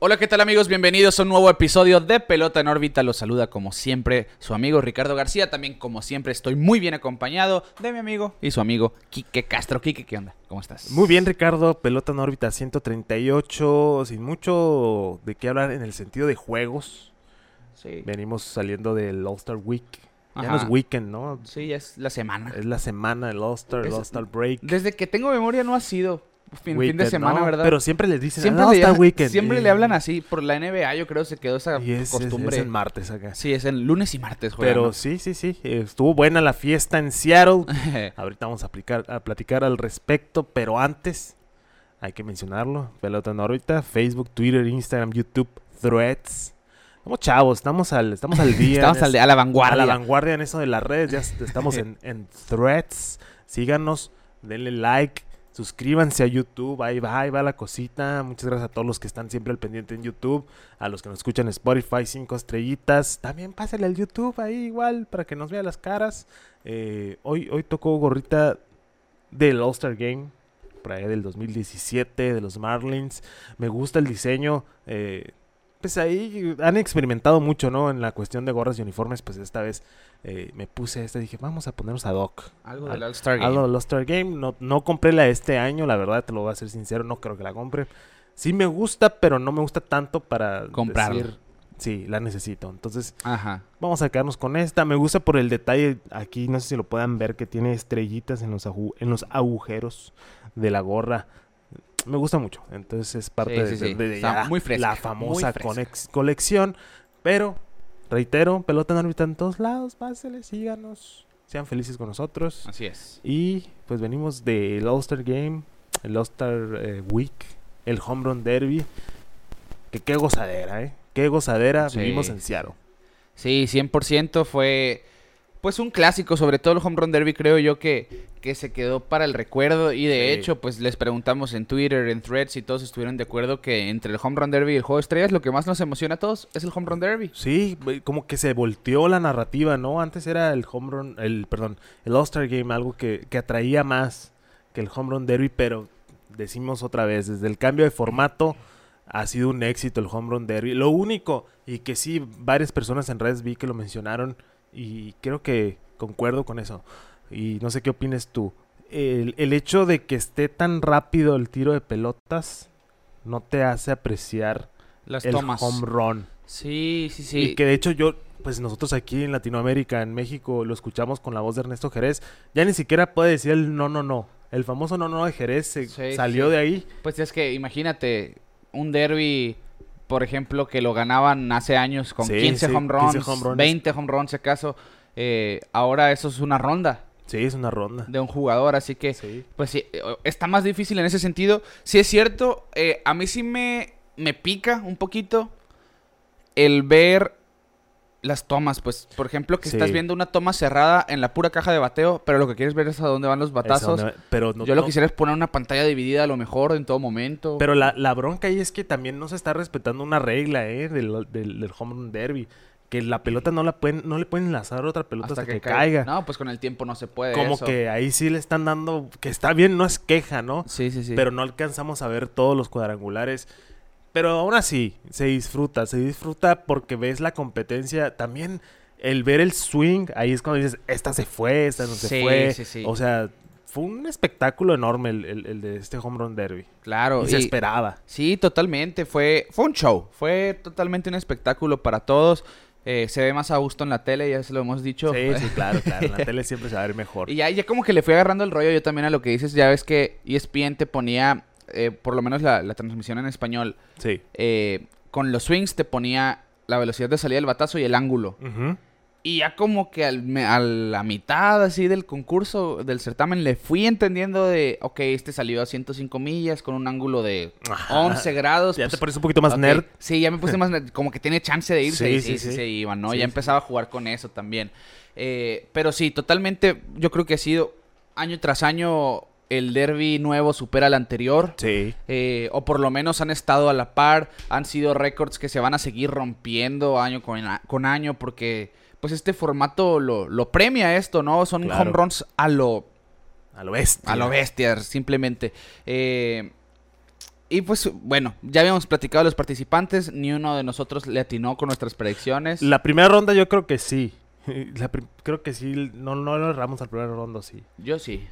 Hola, ¿qué tal amigos? Bienvenidos a un nuevo episodio de Pelota en órbita. Los saluda como siempre su amigo Ricardo García. También como siempre estoy muy bien acompañado de mi amigo y su amigo Quique Castro. Quique, ¿qué onda? ¿Cómo estás? Muy bien, Ricardo. Pelota en órbita 138, sin mucho de qué hablar en el sentido de juegos. Sí. Venimos saliendo del All-Star Week. Ya Ajá. no es weekend, ¿no? Sí, es la semana. Es la semana del All-Star, el Es- All-Star Break. Desde que tengo memoria no ha sido fin, fin de semana, ¿no? ¿verdad? Pero siempre les dicen siempre, "Ah, le, All-Star llaman- Weekend. siempre le hablan así. Por la NBA yo creo se quedó esa Y es, es- costumbre. es en martes acá. Sí, es el lunes y martes. juegan, Pero ¿no? sí, sí, sí. Estuvo buena la fiesta en Seattle. Ahorita vamos a, aplicar, a platicar al respecto, pero antes hay que mencionarlo. Pelota en órbita, Facebook, Twitter, Instagram, YouTube, Threads. Estamos chavos, estamos al, estamos al día. Estamos en al es- a la vanguardia. a la vanguardia en eso de las redes. Ya est- estamos en, en Threads. Síganos, denle like, suscríbanse a YouTube. Ahí va, ahí va la cosita. Muchas gracias a todos los que están siempre al pendiente en YouTube. A los que nos escuchan en Spotify, cinco estrellitas. También pásenle al YouTube ahí igual para que nos vean las caras. Eh, hoy, hoy tocó gorrita del All-Star Game. Por ahí del 2017, de los Marlins. Me gusta el diseño. eh, pues ahí han experimentado mucho, ¿no? En la cuestión de gorras y uniformes. Pues esta vez eh, me puse esta y dije, vamos a ponernos a Doc. Algo Al- del All-Star Game. Algo del All-Star Game. No, no compré la de este año, la verdad, te lo voy a ser sincero. No creo que la compre. Sí me gusta, pero no me gusta tanto para Comprarla. decir, sí, la necesito. Entonces, Ajá. Vamos a quedarnos con esta. Me gusta por el detalle aquí, no sé si lo puedan ver, que tiene estrellitas en los, en los agujeros de la gorra. Me gusta mucho. Entonces es parte Sí, de, sí, sí. de- de Está ya muy fresca, la famosa colección. Pero, reitero, pelota en órbita en todos lados. Pásenle, síganos. Sean felices con nosotros. Así es. Y pues venimos del All-Star Game, el All-Star eh, Week, el Home Run Derby. Que qué gozadera, ¿eh? Qué gozadera Sí. vivimos en Seattle. Sí, 100% fue pues un clásico, sobre todo el Home Run Derby creo yo que, que se quedó para el recuerdo y de Sí. hecho pues les preguntamos en Twitter, en Threads y todos estuvieron de acuerdo que entre el Home Run Derby y el Juego de Estrellas lo que más nos emociona a todos es el Home Run Derby. Sí, como que se volteó la narrativa, ¿no? Antes era el home run, el, perdón, el All-Star Game, algo que, que atraía más que el home run derby, pero decimos otra vez, desde el cambio de formato ha sido un éxito el home run derby. Lo único, y que sí, varias personas en redes vi que lo mencionaron, y creo que concuerdo con eso, y no sé qué opines tú. El, el hecho de que esté tan rápido el tiro de pelotas no te hace apreciar Las el tomas. home run. Sí, sí, sí. Y que de hecho yo, pues nosotros aquí en Latinoamérica, en México, lo escuchamos con la voz de Ernesto Jerez. Ya ni siquiera puede decir el no, no, no. El famoso no, no de Jerez se Sí, salió sí. de ahí. Pues es que imagínate un derby, por ejemplo, que lo ganaban hace años con Sí, 15 sí, home runs, 15 home runs. 20 home runs si acaso. eh, ahora eso es una ronda Sí, es una ronda. de un jugador, así que Sí. pues sí, eh, está más difícil en ese sentido. Sí es cierto, eh, a mí sí me, me pica un poquito el ver las tomas, pues por ejemplo que Sí. estás viendo una toma cerrada en la pura caja de bateo, pero lo que quieres ver es a dónde van los batazos. donde- pero no, Yo lo no- quisiera es poner una pantalla dividida a lo mejor en todo momento. Pero la, la bronca ahí es que también no se está respetando una regla, ¿eh? Del, del, del home run derby. Que la pelota no la pueden, no le pueden enlazar otra pelota hasta, que, caiga. No, pues con el tiempo no se puede. Como eso. que ahí sí le están dando, que está bien, no es queja, ¿no? Sí, sí, sí. pero no alcanzamos a ver todos los cuadrangulares. Pero aún así, se disfruta, se disfruta porque ves la competencia. También el ver el swing, ahí es cuando dices, esta se fue, esta no se Sí, fue. sí, sí. O sea, fue un espectáculo enorme el, el- el de este home run derby. claro. y se esperaba. Sí, totalmente. Fue, fue un show. Fue totalmente un espectáculo para todos. Eh, se ve más a gusto en la tele, ya se lo hemos dicho. Sí, sí, claro, claro. En la tele siempre se va a ver mejor. Y ya, ya como que le fui agarrando el rollo yo también a lo que dices. Ya ves que ESPN te ponía, eh, por lo menos la, la transmisión en español, Sí. eh, con los swings te ponía la velocidad de salida del batazo y el ángulo. Y ya como que al me- a la mitad así del concurso, del certamen, le fui entendiendo de, ok, este salió a 105 millas con un ángulo de Ajá. 11 grados. Ya pues, te pones un poquito más nerd. Sí, ya me puse más nerd, como que tiene chance de irse. Sí, y sí, sí, sí, sí. se iban, ¿no? Sí, ya empezaba a jugar con eso también. Eh, pero sí, totalmente, yo creo que ha sido año tras año el derby nuevo supera al anterior. Sí. Eh, o por lo menos han estado a la par. Han sido récords que se van a seguir rompiendo año con, año porque pues este formato lo, lo premia esto, ¿no? Son Claro. home runs a lo, A lo bestia. a lo bestia, simplemente. Eh, y pues bueno, ya habíamos platicado de los participantes. Ni uno de nosotros le atinó con nuestras predicciones. La primera ronda yo creo que sí. La creo que sí. No, no lo erramos al primer ronda, sí. Yo sí.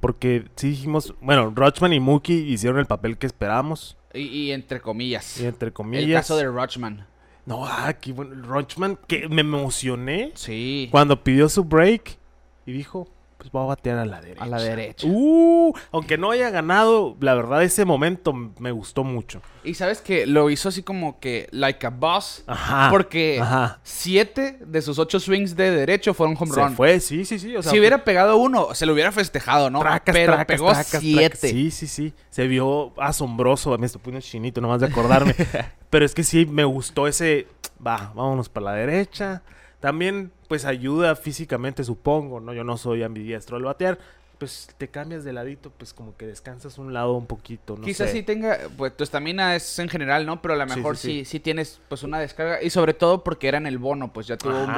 Porque sí dijimos... Bueno, Rochman y Mookie hicieron el papel que esperábamos. Y, y entre comillas. Y entre comillas... el caso de Rochman. No, ah, qué bueno. Rochman, que me emocioné Sí. cuando pidió su break y dijo, pues voy a batear a la derecha. A la derecha. Uh, aunque no haya ganado, la verdad ese momento me gustó mucho. Y sabes que lo hizo así como que like a boss. Ajá. porque Ajá. siete de sus ocho swings de derecho fueron home Se run. fue, sí, sí, sí. O sea, si hubiera pegado uno, se lo hubiera festejado, ¿no? Tracas, Pero tracas, pegó tracas, siete. Sí, sí, sí. Se vio asombroso. Me estoy poniendo chinito nomás de acordarme. Pero es que sí, me gustó ese... Va, vámonos para la derecha. También, pues, ayuda físicamente, supongo, ¿no? Yo no soy ambidiestro al batear. Pues, te cambias de ladito, pues, como que descansas un lado un poquito, no Quizás sé. sí tenga, pues tu estamina es en general, ¿no? Pero a lo Sí, mejor sí, sí, sí, tienes pues una descarga. Y sobre todo porque era en el bono, pues ya tuvo un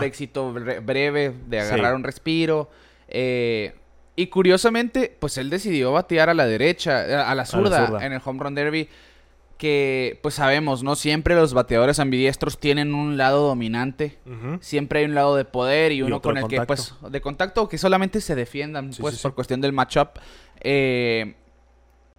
bre- breve de agarrar un respiro. Eh, y curiosamente, pues él decidió batear a la derecha, eh, a la zurda, zurda. en el home run derby. Que pues sabemos, ¿no? Siempre los bateadores ambidiestros tienen un lado dominante. Siempre hay un lado de poder y uno con el que, pues, de contacto que solamente se defiendan, Sí, pues, sí, por sí. cuestión del matchup. Eh,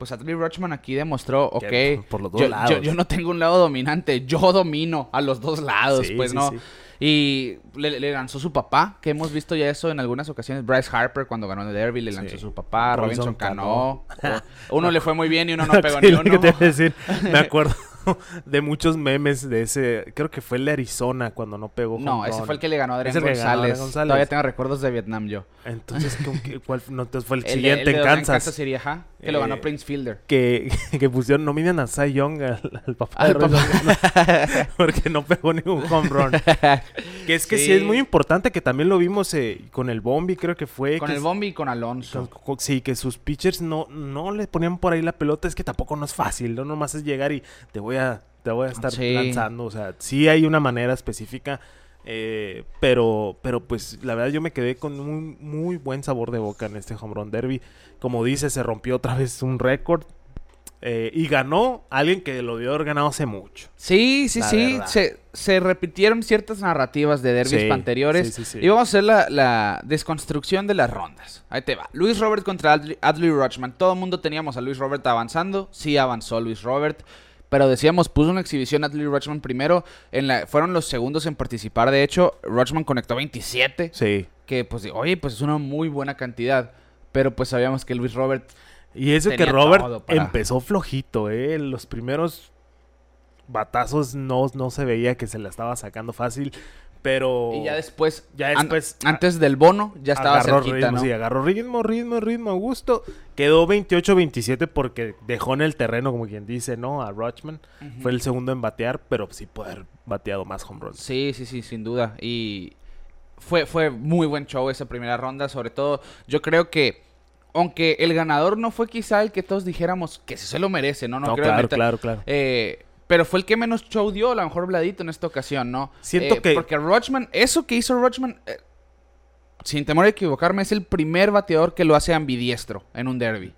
pues Adley Rochman aquí demostró, ok, Que por los dos yo, lados. yo- yo no tengo un lado dominante, yo domino a los dos lados, Sí, pues, sí, ¿no? sí. Y le, le lanzó su papá, que hemos visto ya eso en algunas ocasiones. Bryce Harper, cuando ganó el Derby, le lanzó su papá. Robinson, Robinson Cano. uno le fue muy bien y uno no pegó ni lo que uno. te decir. Me acuerdo de muchos memes de ese. Creo que fue el de Arizona cuando no pegó. No, ese run. fue el que le ganó a Adrián ganó González. Adrián González. Todavía tengo recuerdos de Vietnam yo. Entonces, ¿con qué- ¿cuál no, entonces fue el, El de- siguiente el en Kansas? City, ajá, que lo ganó Eh, Prince Fielder. Que, que pusieron, nominen a Cy Young al, al papá Al de Cano, porque no pegó ningún home run. que es que sí. Sí. es muy importante que también lo vimos eh, con el Bombi, creo que fue. Con que el Bombi y con Alonso. con- con- Sí, que sus pitchers no, no le ponían por ahí la pelota. Es que tampoco no es fácil, no nomás es llegar y te voy a, te voy a estar Sí. lanzando. O sea, sí hay una manera específica. Eh, pero, pero pues la verdad yo me quedé con un muy buen sabor de boca en este home run derby. Como dice, se rompió otra vez un récord. eh, y ganó alguien que lo dio haber ganado hace mucho. Sí, sí, sí. Se, se repitieron ciertas narrativas de derbis Sí, anteriores. sí, sí, sí. Y vamos a hacer la, la desconstrucción de las rondas. Ahí te va. Luis Robert contra Adley, Adley Rutschman. Todo el mundo teníamos a Luis Robert avanzando. Sí avanzó Luis Robert. Pero decíamos, puso una exhibición Adley Rutschman primero. En la, fueron los segundos en participar. De hecho, Rutschman conectó 27. Sí. Que pues, oye, pues es una muy buena cantidad. Pero pues sabíamos que Luis Robert Y eso que Robert para- empezó flojito, ¿eh? Los primeros batazos no, no se veía que se la estaba sacando fácil, pero... Y ya después, Ya an- después- antes del bono, ya estaba agarró cerquita, ritmo, ¿no? sí, agarró ritmo, ritmo, ritmo, a gusto. Quedó 28-27 porque dejó en el terreno, como quien dice, ¿no? A Rochman. Fue el segundo en batear, pero sí puede haber bateado más home runs. Sí, sí, sí, sin duda. Y fue, fue muy buen show esa primera ronda. Sobre todo, yo creo que, aunque el ganador no fue quizá el que todos dijéramos que se lo merece, ¿no? No, No, creo claro, neta- claro, claro. Eh, pero fue el que menos show dio, a lo mejor Bladito en esta ocasión, ¿no? Siento Eh, que- Porque Rochman, eso que hizo Rochman, eh, sin temor a equivocarme, es el primer bateador que lo hace ambidiestro en un derby.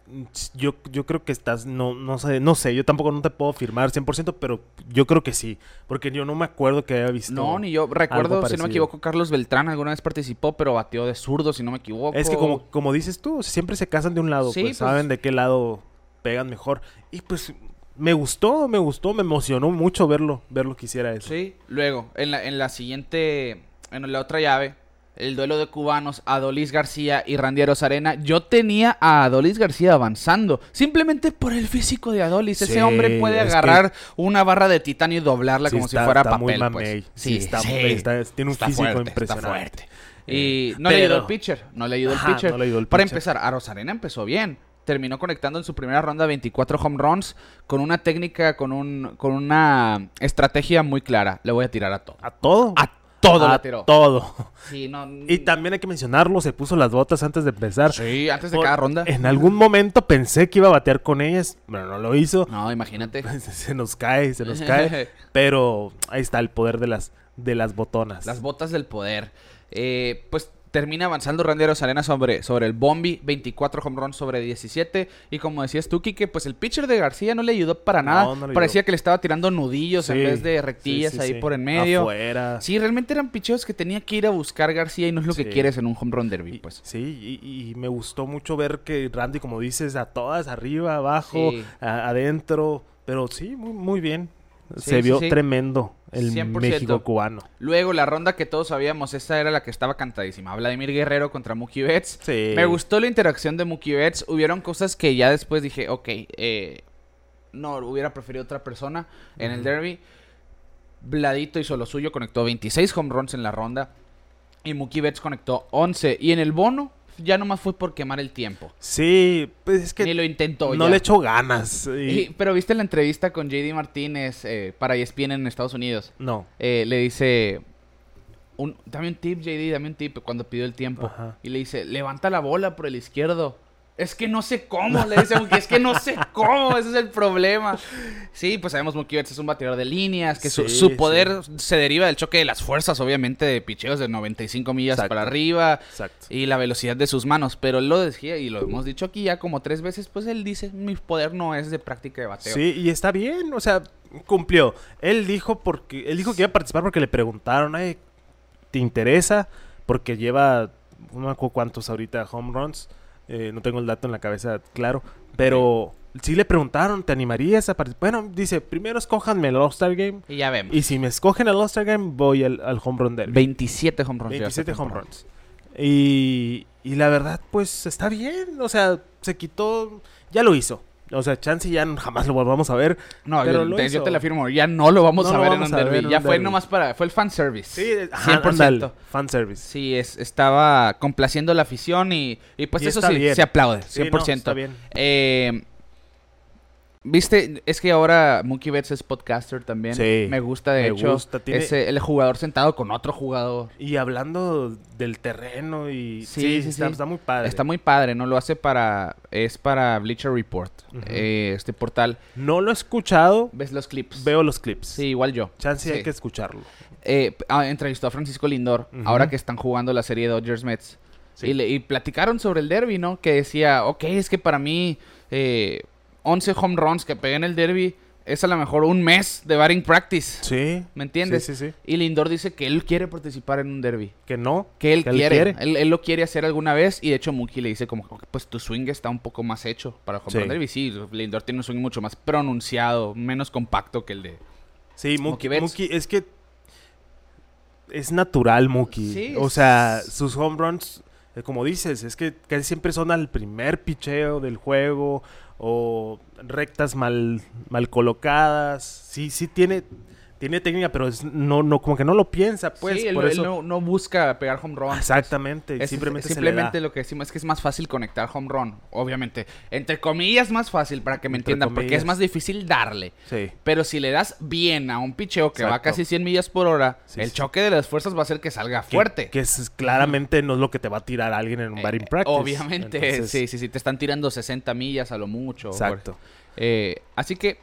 Yo, yo creo que estás, no, no sé, no sé, yo tampoco no te puedo firmar 100%, pero yo creo que sí, porque yo no me acuerdo que haya visto. No, ni yo. Recuerdo, si no me equivoco, Carlos Beltrán alguna vez participó, pero bateó de zurdo, si no me equivoco. Es que como, como dices tú, siempre se casan de un lado, Sí, pues, pues- saben de qué lado pegan mejor. Y pues me gustó, me gustó, me emocionó mucho verlo, verlo que hiciera eso. Sí, luego, en la, en la siguiente, en la otra llave, el duelo de cubanos, Adolis García y Randy Arozarena. Yo tenía a Adolis García avanzando, simplemente por el físico de Adolis. Sí, Ese hombre puede que- agarrar una barra de titanio y doblarla Sí, como está- si fuera está muy papel. pues. Sí, está- tiene un físico fuerte, impresionante. Fuerte. Eh, Y no le ayudó el pero- pitcher, no le ayudó el pitcher. no le ayudó el Para pitcher. empezar, Arozarena empezó bien. Terminó conectando en su primera ronda 24 home runs con una técnica, con un con una estrategia muy clara. Le voy a tirar a todo. A todo. A todo a la tiró. Todo. Sí, no. Y también hay que mencionarlo, se puso las botas antes de empezar. Sí, antes de Por- cada ronda. En algún momento pensé que iba a batear con ellas, pero no lo hizo. No, imagínate. se nos cae, se nos cae. Pero ahí está el poder de las, de las botonas. Las botas del poder. Eh, pues termina avanzando Randy Arozarena sobre, sobre el Bombi, 24 home runs sobre 17. Y como decías tú, Kike, pues el pitcher de García no le ayudó para nada. no le ayudó. Parecía que le estaba tirando nudillos en vez de rectillas sí, sí, ahí por en medio. Afuera. Sí, realmente eran picheos que tenía que ir a buscar García y no es lo que quieres en un home run derby, pues. Sí, y, y me gustó mucho ver que Randy, como dices, a todas, arriba, abajo, a- adentro. Pero sí, muy, muy bien. Se vio tremendo el 100%. México cubano. Luego, la ronda que todos sabíamos, esta era la que estaba cantadísima. Vladimir Guerrero contra Mookie Betts. Sí. Me gustó la interacción de Mookie Betts. Hubieron cosas que ya después dije, ok, eh, no, hubiera preferido otra persona en el derby. Vladito hizo lo suyo, conectó 26 home runs en la ronda. Y Mookie Betts conectó 11. Y en el bono, ya nomás fue por quemar el tiempo. Sí, pues es que Ni lo intentó. no ya. le echó ganas. y- Y- pero viste la entrevista con JD Martínez eh, para ESPN en Estados Unidos. No. Eh, le dice, un, dame un tip, JD, dame un tip cuando pidió el tiempo. Ajá. Y le dice, levanta la bola por el izquierdo. Es que no sé cómo, le dice Mookie, es que no sé cómo, ese es el problema. Sí, pues sabemos Mookie Betts es un bateador de líneas, que su, Sí, su sí. poder se deriva del choque de las fuerzas, obviamente, de picheos de 95 millas Exacto. para arriba Exacto. y la velocidad de sus manos. Pero él lo decía, y lo hemos dicho aquí ya como tres veces, pues él dice, mi poder no es de práctica de bateo. Sí, y está bien, o sea, cumplió. Él dijo porque él dijo que iba a participar porque le preguntaron, "Ay, ¿te interesa?" Porque lleva no me acuerdo cuántos ahorita home runs. Eh, no tengo el dato en la cabeza claro, pero sí le preguntaron, ¿te animarías a participar? Bueno, dice, primero escójanme el All-Star Game Y ya vemos. y si me escogen el All-Star Game voy al, al home run derby. 27 home runs. lleva esta 27 home runs. Y, y la verdad, pues está bien. O sea, se quitó. Ya lo hizo. O sea, chance ya jamás lo volvamos a ver. No, Pero yo, te, yo te la afirmo, ya no lo vamos No a lo ver vamos en un a ver derby. en Ya fue derby. nomás para, fue el fanservice. Sí, 100%. fan service. Sí, es, estaba complaciendo la afición y, y pues Y eso sí, bien. se aplaude, Sí, 100%. no, está bien. Eh, Viste, es que ahora Mookie Betts es podcaster también. Sí, me gusta, de me hecho. gusta, tiene- el jugador sentado con otro jugador. Y hablando del terreno y... Sí, Sí, sí, está, sí. está muy padre. Está muy padre, ¿no? Lo hace para. Es para Bleacher Report. Eh, este portal. No lo he escuchado, ¿Ves los clips? veo los clips. Sí, igual yo. Chance Sí. hay que escucharlo. Eh, ah, entrevistó a Francisco Lindor, ahora que están jugando la serie Dodgers Mets. Sí. Y, le- y platicaron sobre el derby, ¿no? Que decía, ok, es que para mí eh, 11 home runs que pegué en el derby es a lo mejor un mes de batting practice. Sí. ¿Me entiendes? Sí, sí, sí. Y Lindor dice que él quiere participar en un derby. Que no. Que él Que él quiere. Él, él lo quiere hacer alguna vez. Y de hecho, Mookie le dice como, pues tu swing está un poco más hecho para home Sí. run derby. Sí, Lindor tiene un swing mucho más pronunciado, menos compacto que el de... Sí, Mookie Mookie, es que es natural Mookie. Sí, o sea, sus home runs, eh, como dices, es que casi siempre son al primer picheo del juego o rectas mal, mal colocadas. Sí, sí tiene, tiene técnica, pero es, no, no, como que no lo piensa, pues. sí, por él eso. no, no busca pegar home runs. Exactamente, Es- simplemente, se le simplemente da. lo que decimos es que es más fácil conectar home run. Obviamente, entre comillas más fácil para que me Entre entiendan, porque es más difícil darle. Sí, Pero si le das bien a un picheo que va casi 100 millas por hora, Sí, el sí. choque de las fuerzas va a hacer que salga que- fuerte. Que, es, claramente no es lo que te va a tirar alguien en un Eh, batting practice. Obviamente, Entonces, sí, sí, sí, te están tirando 60 millas a lo mucho. Exacto. Eh, así que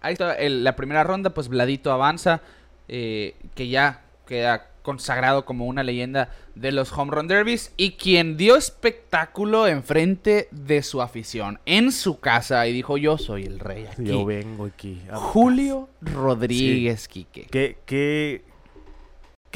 ahí está el- la primera ronda, pues Vladito avanza, eh, que ya queda consagrado como una leyenda de los home run derbies y quien dio espectáculo enfrente de su afición en su casa y dijo yo soy el rey aquí. Yo vengo aquí. Julio Rodríguez Quique. Qué, qué,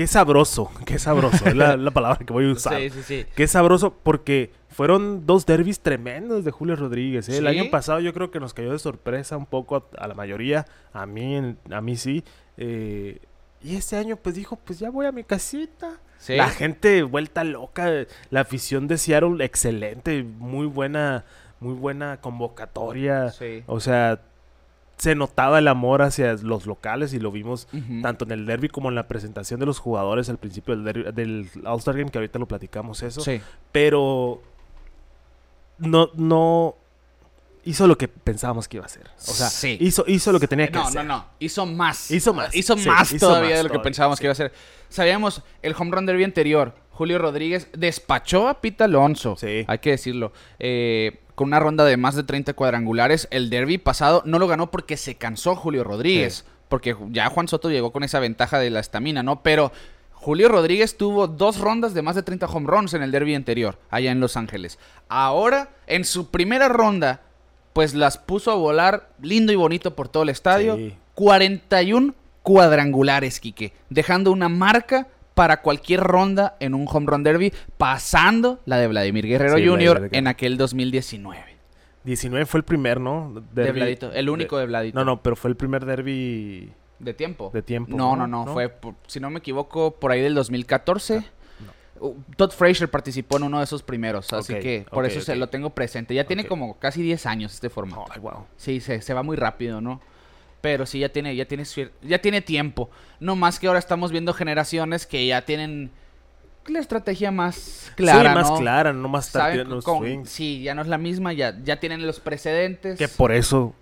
qué sabroso, qué sabroso, es la, la palabra que voy a usar. Sí, sí, sí. Qué sabroso porque fueron dos derbis tremendos de Julio Rodríguez. ¿eh? El año pasado yo creo que nos cayó de sorpresa un poco a, a la mayoría, a mí, a mí sí. eh, y este año pues dijo, pues ya voy a mi casita. Sí. La gente vuelta loca, la afición de Seattle excelente, muy buena, muy buena convocatoria. Sí. O sea, se notaba el amor hacia los locales y lo vimos tanto en el derby como en la presentación de los jugadores al principio del, derbi- del All-Star Game, que ahorita lo platicamos eso. Sí. Pero no, no, hizo lo que pensábamos que iba a hacer. O sea, Sí. hizo, hizo lo que tenía que No, hacer. no, no. Hizo más. Hizo más. Hizo Sí, más hizo todavía más de lo que pensábamos que iba a hacer. Sabíamos, el home run derby anterior, Julio Rodríguez despachó a Pete Alonso. Sí. Hay que decirlo. eh, con una ronda de más de 30 cuadrangulares. El derby pasado no lo ganó porque se cansó Julio Rodríguez. Sí. Porque ya Juan Soto llegó con esa ventaja de la estamina, ¿no? Pero Julio Rodríguez tuvo dos rondas de más de 30 home runs en el derby anterior, allá en Los Ángeles. Ahora, en su primera ronda, pues las puso a volar lindo y bonito por todo el estadio. Sí. 41 cuadrangulares, Quique, dejando una marca para cualquier ronda en un home run derby, pasando la de Vladimir Guerrero Sí, Jr. En aquel 2019. 19 fue el primer, ¿no? De Vladito, el único de Vladito. No, no, pero fue el primer derby. ¿De tiempo? De tiempo, No, ¿no? no, no. Fue, por- si no me equivoco, por ahí del 2014. Uh, Todd Frazier participó en uno de esos primeros, así que por eso se lo tengo presente. Ya tiene como casi 10 años este formato. Ay, wow. Sí, se, se va muy rápido, ¿no? Pero sí, ya tiene, ya tiene, ya tiene tiempo. No más que ahora estamos viendo generaciones que ya tienen la estrategia más clara, sí, más ¿no? clara, no más tirando swings. sí, ya no es la misma, ya, ya tienen los precedentes. Que por eso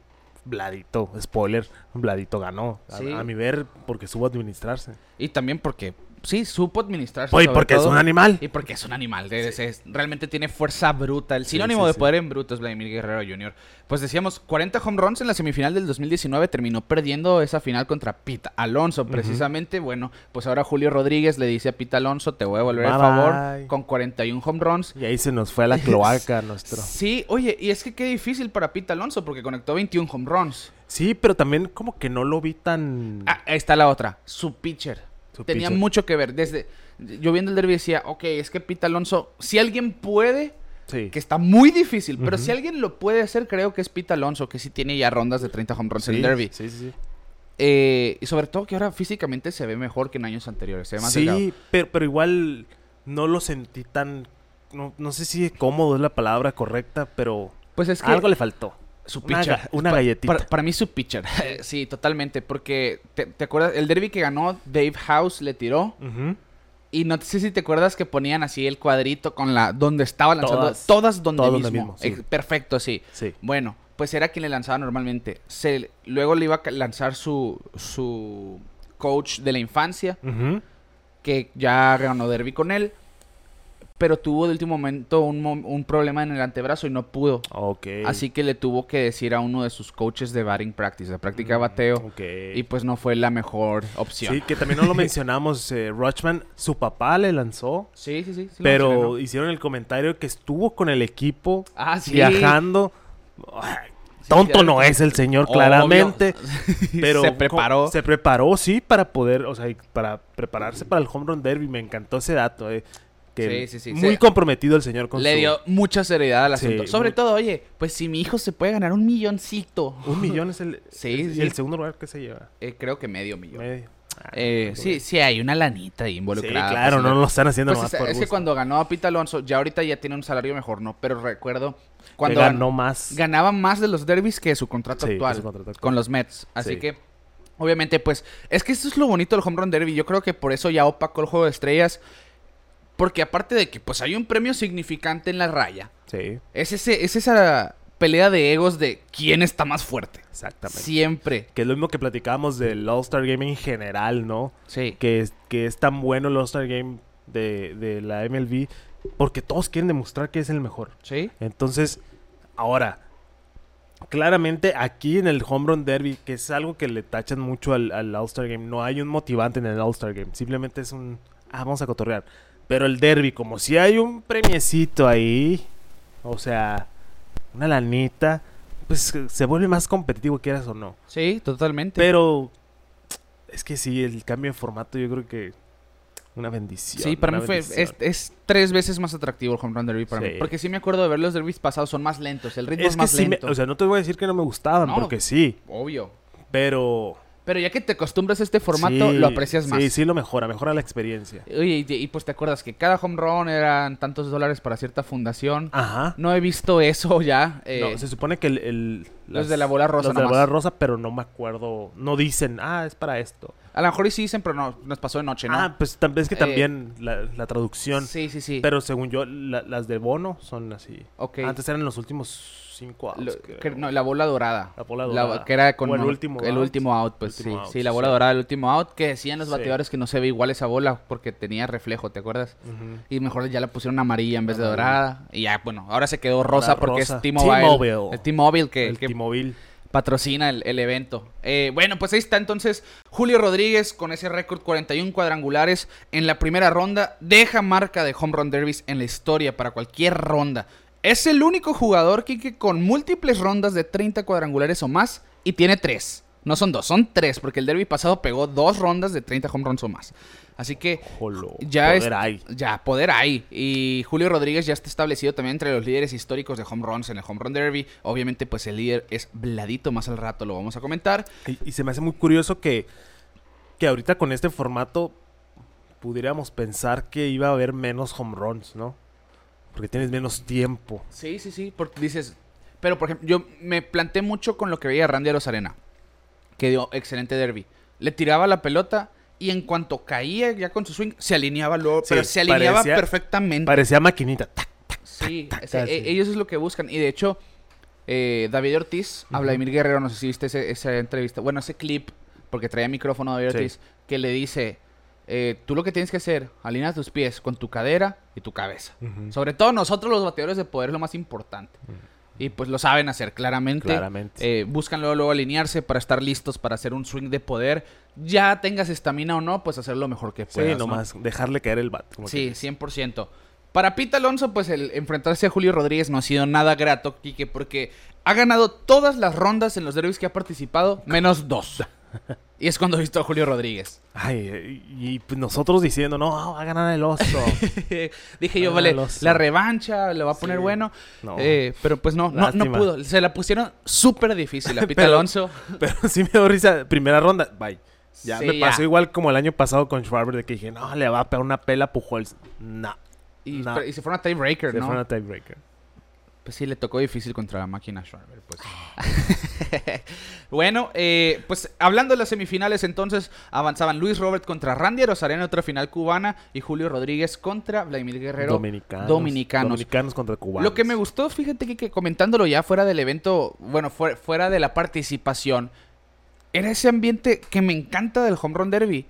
Vladito, spoiler, Vladito ganó. A, Sí. a mi ver, porque supo administrarse. Y también porque, sí, supo administrarse. Oye, porque es un animal. Y porque es un animal, de- es- realmente tiene fuerza bruta. El sinónimo sí, de poder en bruto es Vladimir Guerrero Jr. Pues decíamos, 40 home runs en la semifinal del 2019, terminó perdiendo esa final contra Pete Alonso, precisamente. Bueno, pues ahora Julio Rodríguez le dice a Pete Alonso, te voy a volver el favor, con 41 home runs. Y ahí se nos fue a la cloaca nuestro. Sí, oye, y es que qué difícil para Pete Alonso, porque conectó 21 home runs. Sí, pero también como que no lo vi tan... Ah, ahí está la otra, su pitcher. Su Tenía mucho que ver. Desde yo viendo el derby decía, ok, es que Pete Alonso, si alguien puede, Sí. que está muy difícil, pero si alguien lo puede hacer, creo que es Pete Alonso, que sí tiene ya rondas de 30 home runs sí, en el derby. Sí, sí, sí. Eh, y sobre todo que ahora físicamente se ve mejor que en años anteriores, se ve más delgado. Sí, pero, pero igual no lo sentí tan... No, no sé si cómodo es la palabra correcta, pero Pues es que algo le faltó. Su una pitcher. una Pa- galletita. Para, para mí su pitcher. sí, totalmente, porque te, te acuerdas, el derby que ganó Dave House le tiró y no sé si te acuerdas que ponían así el cuadrito con la donde estaba lanzando Todas. todas, donde mismo. donde mismo, sí. Ex- Perfecto, sí. Sí. Bueno, pues era quien le lanzaba normalmente. Se, luego le iba a lanzar su, su coach de la infancia, que ya ganó derby con él, pero tuvo de último momento un, mo- un problema en el antebrazo y no pudo. Así que le tuvo que decir a uno de sus coaches de batting practice, de práctica de bateo, Ok. y pues no fue la mejor opción. Sí, que también no lo mencionamos. eh, Rochman, su papá le lanzó, sí, sí, sí. sí lo mencioné, pero ¿no? hicieron el comentario que estuvo con el equipo Ah, sí. viajando. Ay, tonto no es el señor, Obvio. claramente. Pero se preparó. Se preparó, sí, para poder, o sea, para prepararse para el home run derby. Me encantó ese dato, eh, que Sí, sí, sí. Muy comprometido el señor con Le su- dio mucha seriedad al asunto. Sobre muy- todo, oye, pues si mi hijo se puede ganar un milloncito. Un millón es el... Sí. el segundo lugar que se lleva. Eh, creo que medio millón. Medio. Ah, Eh, sí, sí, hay una lanita ahí Sí, involucrada. claro, pues, no lo están haciendo Pues nomás es, por es que cuando ganó a Pete Alonso, ya ahorita ya tiene un salario mejor, ¿no? Pero recuerdo cuando ganó ganó, más. ganaba más de los derbis que su contrato Sí, actual su contrato actual. con los Mets. Así Sí. que, obviamente, pues, es que esto es lo bonito del home run derby. Yo creo que por eso ya opacó el juego de estrellas. Porque aparte de que, pues, hay un premio significante en la raya. Sí, Es, ese, es esa pelea de egos de quién está más fuerte. exactamente. Siempre. Que es lo mismo que platicábamos del All-Star Game en general, ¿no? Sí. Que es, que es tan bueno el All-Star Game de, de la MLB porque todos quieren demostrar que es el mejor. Sí. Entonces, ahora, claramente aquí en el Home Run Derby, que es algo que le tachan mucho al, al All-Star Game, no hay un motivante en el All-Star Game. Simplemente es un, ah, vamos a cotorrear. Pero el Derby, como si hay un premiecito ahí, o sea, una lanita, pues se vuelve más competitivo, quieras o no. Sí, totalmente. Pero es que sí, el cambio de formato yo creo que una bendición. Sí, para mí fue, es, es tres veces más atractivo el home run derby para Sí. mí. Porque sí me acuerdo de ver los derbis pasados, son más lentos, el ritmo es, Es que más sí, me- lento. o sea, no te voy a decir que no me gustaban, No. porque sí, Obvio. pero... Pero ya que te acostumbras a este formato, sí, lo aprecias más. Sí, sí lo mejora, mejora la experiencia. Oye, y, y pues te acuerdas que cada home run eran tantos dólares para cierta fundación. Ajá. No he visto eso ya. eh, no, se supone que el... el- los de la bola rosa Los de la bola rosa, pero no me acuerdo. No dicen, ah, es para esto. A lo mejor sí dicen, pero no, nos pasó de noche, ¿no? Ah, pues es que Eh, también la, la traducción. sí, sí, sí. Pero según yo, la- las de Bono son así. Ok. Antes eran los últimos cinco outs. Lo- creo. que- no, la bola dorada. La bola dorada. que era con O el último el out. último out, pues Último sí. out, sí, la sí. bola dorada, el último out, que decían los bateadores que no se ve igual esa bola porque tenía reflejo, ¿te acuerdas? Y mejor ya la pusieron amarilla en vez de dorada. Y ya, bueno, ahora se quedó rosa porque rosa. es T-Mobile. El T-Mobile que, el que T-Mobile. patrocina el, el evento. Eh, bueno, pues ahí está entonces Julio Rodríguez con ese récord 41 cuadrangulares en la primera ronda. Deja marca de home run derbies en la historia para cualquier ronda. Es el único jugador, Kike, con múltiples rondas de 30 cuadrangulares o más y tiene tres. No son dos, son tres, porque el derby pasado pegó dos rondas de 30 home runs o más. Así que Jolo, ya poder es, hay. ya poder hay y Julio Rodríguez ya está establecido también entre los líderes históricos de home runs en el home run derby obviamente pues el líder es Bladito más al rato lo vamos a comentar Y, y se me hace muy curioso que, que ahorita con este formato pudiéramos pensar que iba a haber menos home runs, ¿no? Porque tienes menos tiempo. sí sí sí porque dices pero por ejemplo yo me planté mucho con lo que veía Randy Arozarena que dio excelente derby le tiraba la pelota y en cuanto caía ya con su swing se alineaba luego Sí, pero se alineaba parecía- perfectamente Parecía maquinita. tac. Sí, tac, e- ellos es lo que buscan. Y de hecho, eh, David Ortiz, a. Vladimir Guerrero, no sé si viste ese- esa entrevista, bueno, ese clip, porque traía micrófono David Sí. Ortiz, que le dice, eh, tú lo que tienes que hacer, alinea tus pies con tu cadera y tu cabeza. Sobre todo nosotros los bateadores de poder es lo más importante. Y pues lo saben hacer claramente. Claramente. Eh, buscan luego, luego alinearse para estar listos para hacer un swing de poder. Ya tengas estamina o no, pues hacer lo mejor que puedas. sí, ¿no? nomás dejarle caer el bat. como Sí, que- 100%. Para Pete Alonso, pues el enfrentarse a Julio Rodríguez no ha sido nada grato, Quique, porque ha ganado todas las rondas en los derbis que ha participado, menos dos. Y es cuando he visto a Julio Rodríguez. Ay, y, pues nosotros diciendo, no, va a ganar el oso. Dije yo, vale, lo la revancha le va a poner Sí. bueno. No. Eh, pero pues no, no, no pudo. Se la pusieron súper difícil a Pete Pero- Alonso. Pero sí me dio risa. Primera ronda, bye. Ya Sí, me ya. pasó igual como el año pasado con Schwarber, de que dije, no, le va a pegar una pela a Pujols. No. Y, se fueron a tiebreaker, Se ¿no? fue una tiebreaker. Pues sí, le tocó difícil contra la máquina Schwarber, pues. bueno, eh, pues hablando de las semifinales, entonces avanzaban Luis Robert contra Randy Rosarena, otra final cubana, y Julio Rodríguez contra Vladimir Guerrero. Dominicanos. dominicanos. Dominicanos contra cubanos. Lo que me gustó, fíjate que, que comentándolo ya fuera del evento, bueno, fuera, fuera de la participación, era ese ambiente que me encanta del Home Run Derby.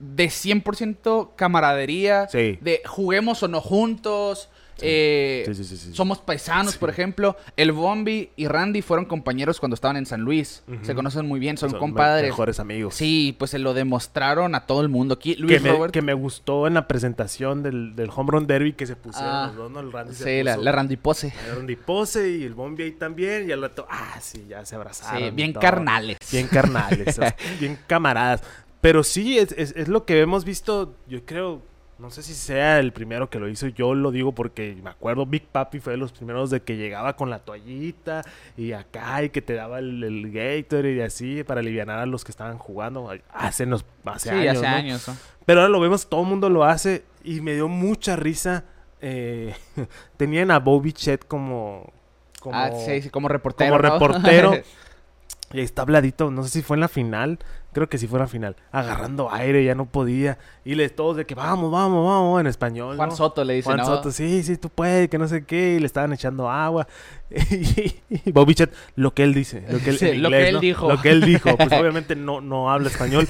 De 100% camaradería, Sí. de juguemos o no juntos, Sí, sí, sí, sí. somos paisanos, por ejemplo. El Bombi y Randy fueron compañeros cuando estaban en San Luis. Se conocen muy bien, son, Son compadres. Mejores amigos. Sí, pues se lo demostraron a todo el mundo. Aquí, Luis que, me, Robert. que me gustó en la presentación del, del Home Run Derby que se pusieron Ah, los dos, ¿no? El Randy se sí, la, puso- la Randy Pose. el Randy Pose y el Bombi ahí también. Y al rato, ah, sí, ya se abrazaron. Bien todo. carnales. Bien carnales, bien camaradas. Pero sí, es, es- es lo que hemos visto, yo creo, no sé si sea el primero que lo hizo, yo lo digo porque me acuerdo, Big Papi fue de los primeros de que llegaba con la toallita y acá y que te daba el, el Gatorade y así para aliviar a los que estaban jugando hace, unos, hace sí, años. hace ¿no? años. ¿no? Pero ahora lo vemos, todo el mundo lo hace y me dio mucha risa. eh, tenían a Bobby Chet como... como ah, sí, sí, como reportero. como ¿no? reportero. y está habladito, no sé si fue en la final, creo que sí fue en la final, agarrando aire, ya no podía. Y les todos de que vamos, vamos, vamos, en español. Juan ¿no? Soto le dice, Juan ¿no? Soto, sí, sí, tú puedes, que no sé qué, y le estaban echando agua. y, Bobby Chat, lo que él dice, lo que él, Sí, en lo que inglés, él ¿no? dijo. Lo que él dijo, pues obviamente no, no habla español.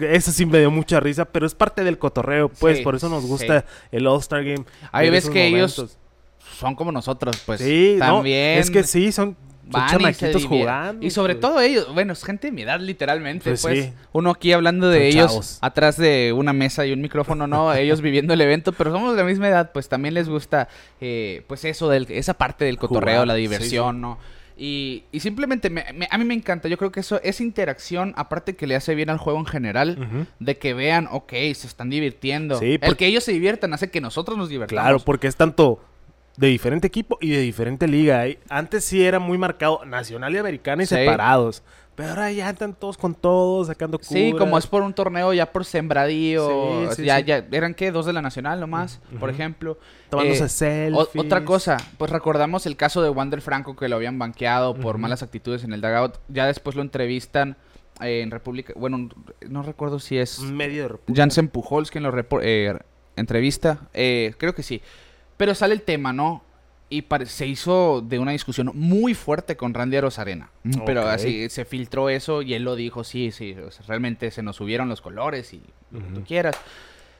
Eso sí me dio mucha risa, pero es parte del cotorreo, pues, Sí, por eso nos gusta el All-Star Game. Ahí ves que ellos. Son como nosotros, pues. sí, no, también. es que sí, son van chamaquitos divierten. jugando. Y sobre pues. todo ellos, bueno, es gente de mi edad literalmente, Pues pues. sí. Uno aquí hablando de Son ellos chavos. atrás de una mesa y un micrófono, no, ellos viviendo el evento, pero somos de la misma edad, pues también les gusta, eh, pues eso, del, esa parte del cotorreo, Jugar, la sí, diversión, ¿no? Y, y simplemente me- me- a mí me encanta, yo creo que eso, esa interacción, aparte que le hace bien al juego en general, de que vean, ok, se están divirtiendo. Sí, El porque- que ellos se diviertan hace que nosotros nos divertamos. Claro, porque es tanto de diferente equipo y de diferente liga. Hay- Antes sí era muy marcado nacional y americana y Sí. separados. Pero ahora ya están todos con todos, sacando Sí, como es por un torneo ya por sembradío. Sí, sí, ya, sí. ya, ¿eran qué? Dos de la Nacional nomás, por Ujú. ejemplo. Tomándose Eh, selfies. otra cosa, pues recordamos el caso de Wander Franco que lo habían banqueado por malas actitudes en el dugout. Ya después lo entrevistan eh, en República, bueno, no recuerdo si es Medio de República. Jansen Pujols quien lo eh, entrevista, eh, creo que sí. Pero sale el tema, ¿no? Y se hizo de una discusión muy fuerte con Randy Arozarena. Pero Ok. así se filtró eso y él lo dijo, sí, sí, o sea, realmente se nos subieron los colores y lo que tú quieras.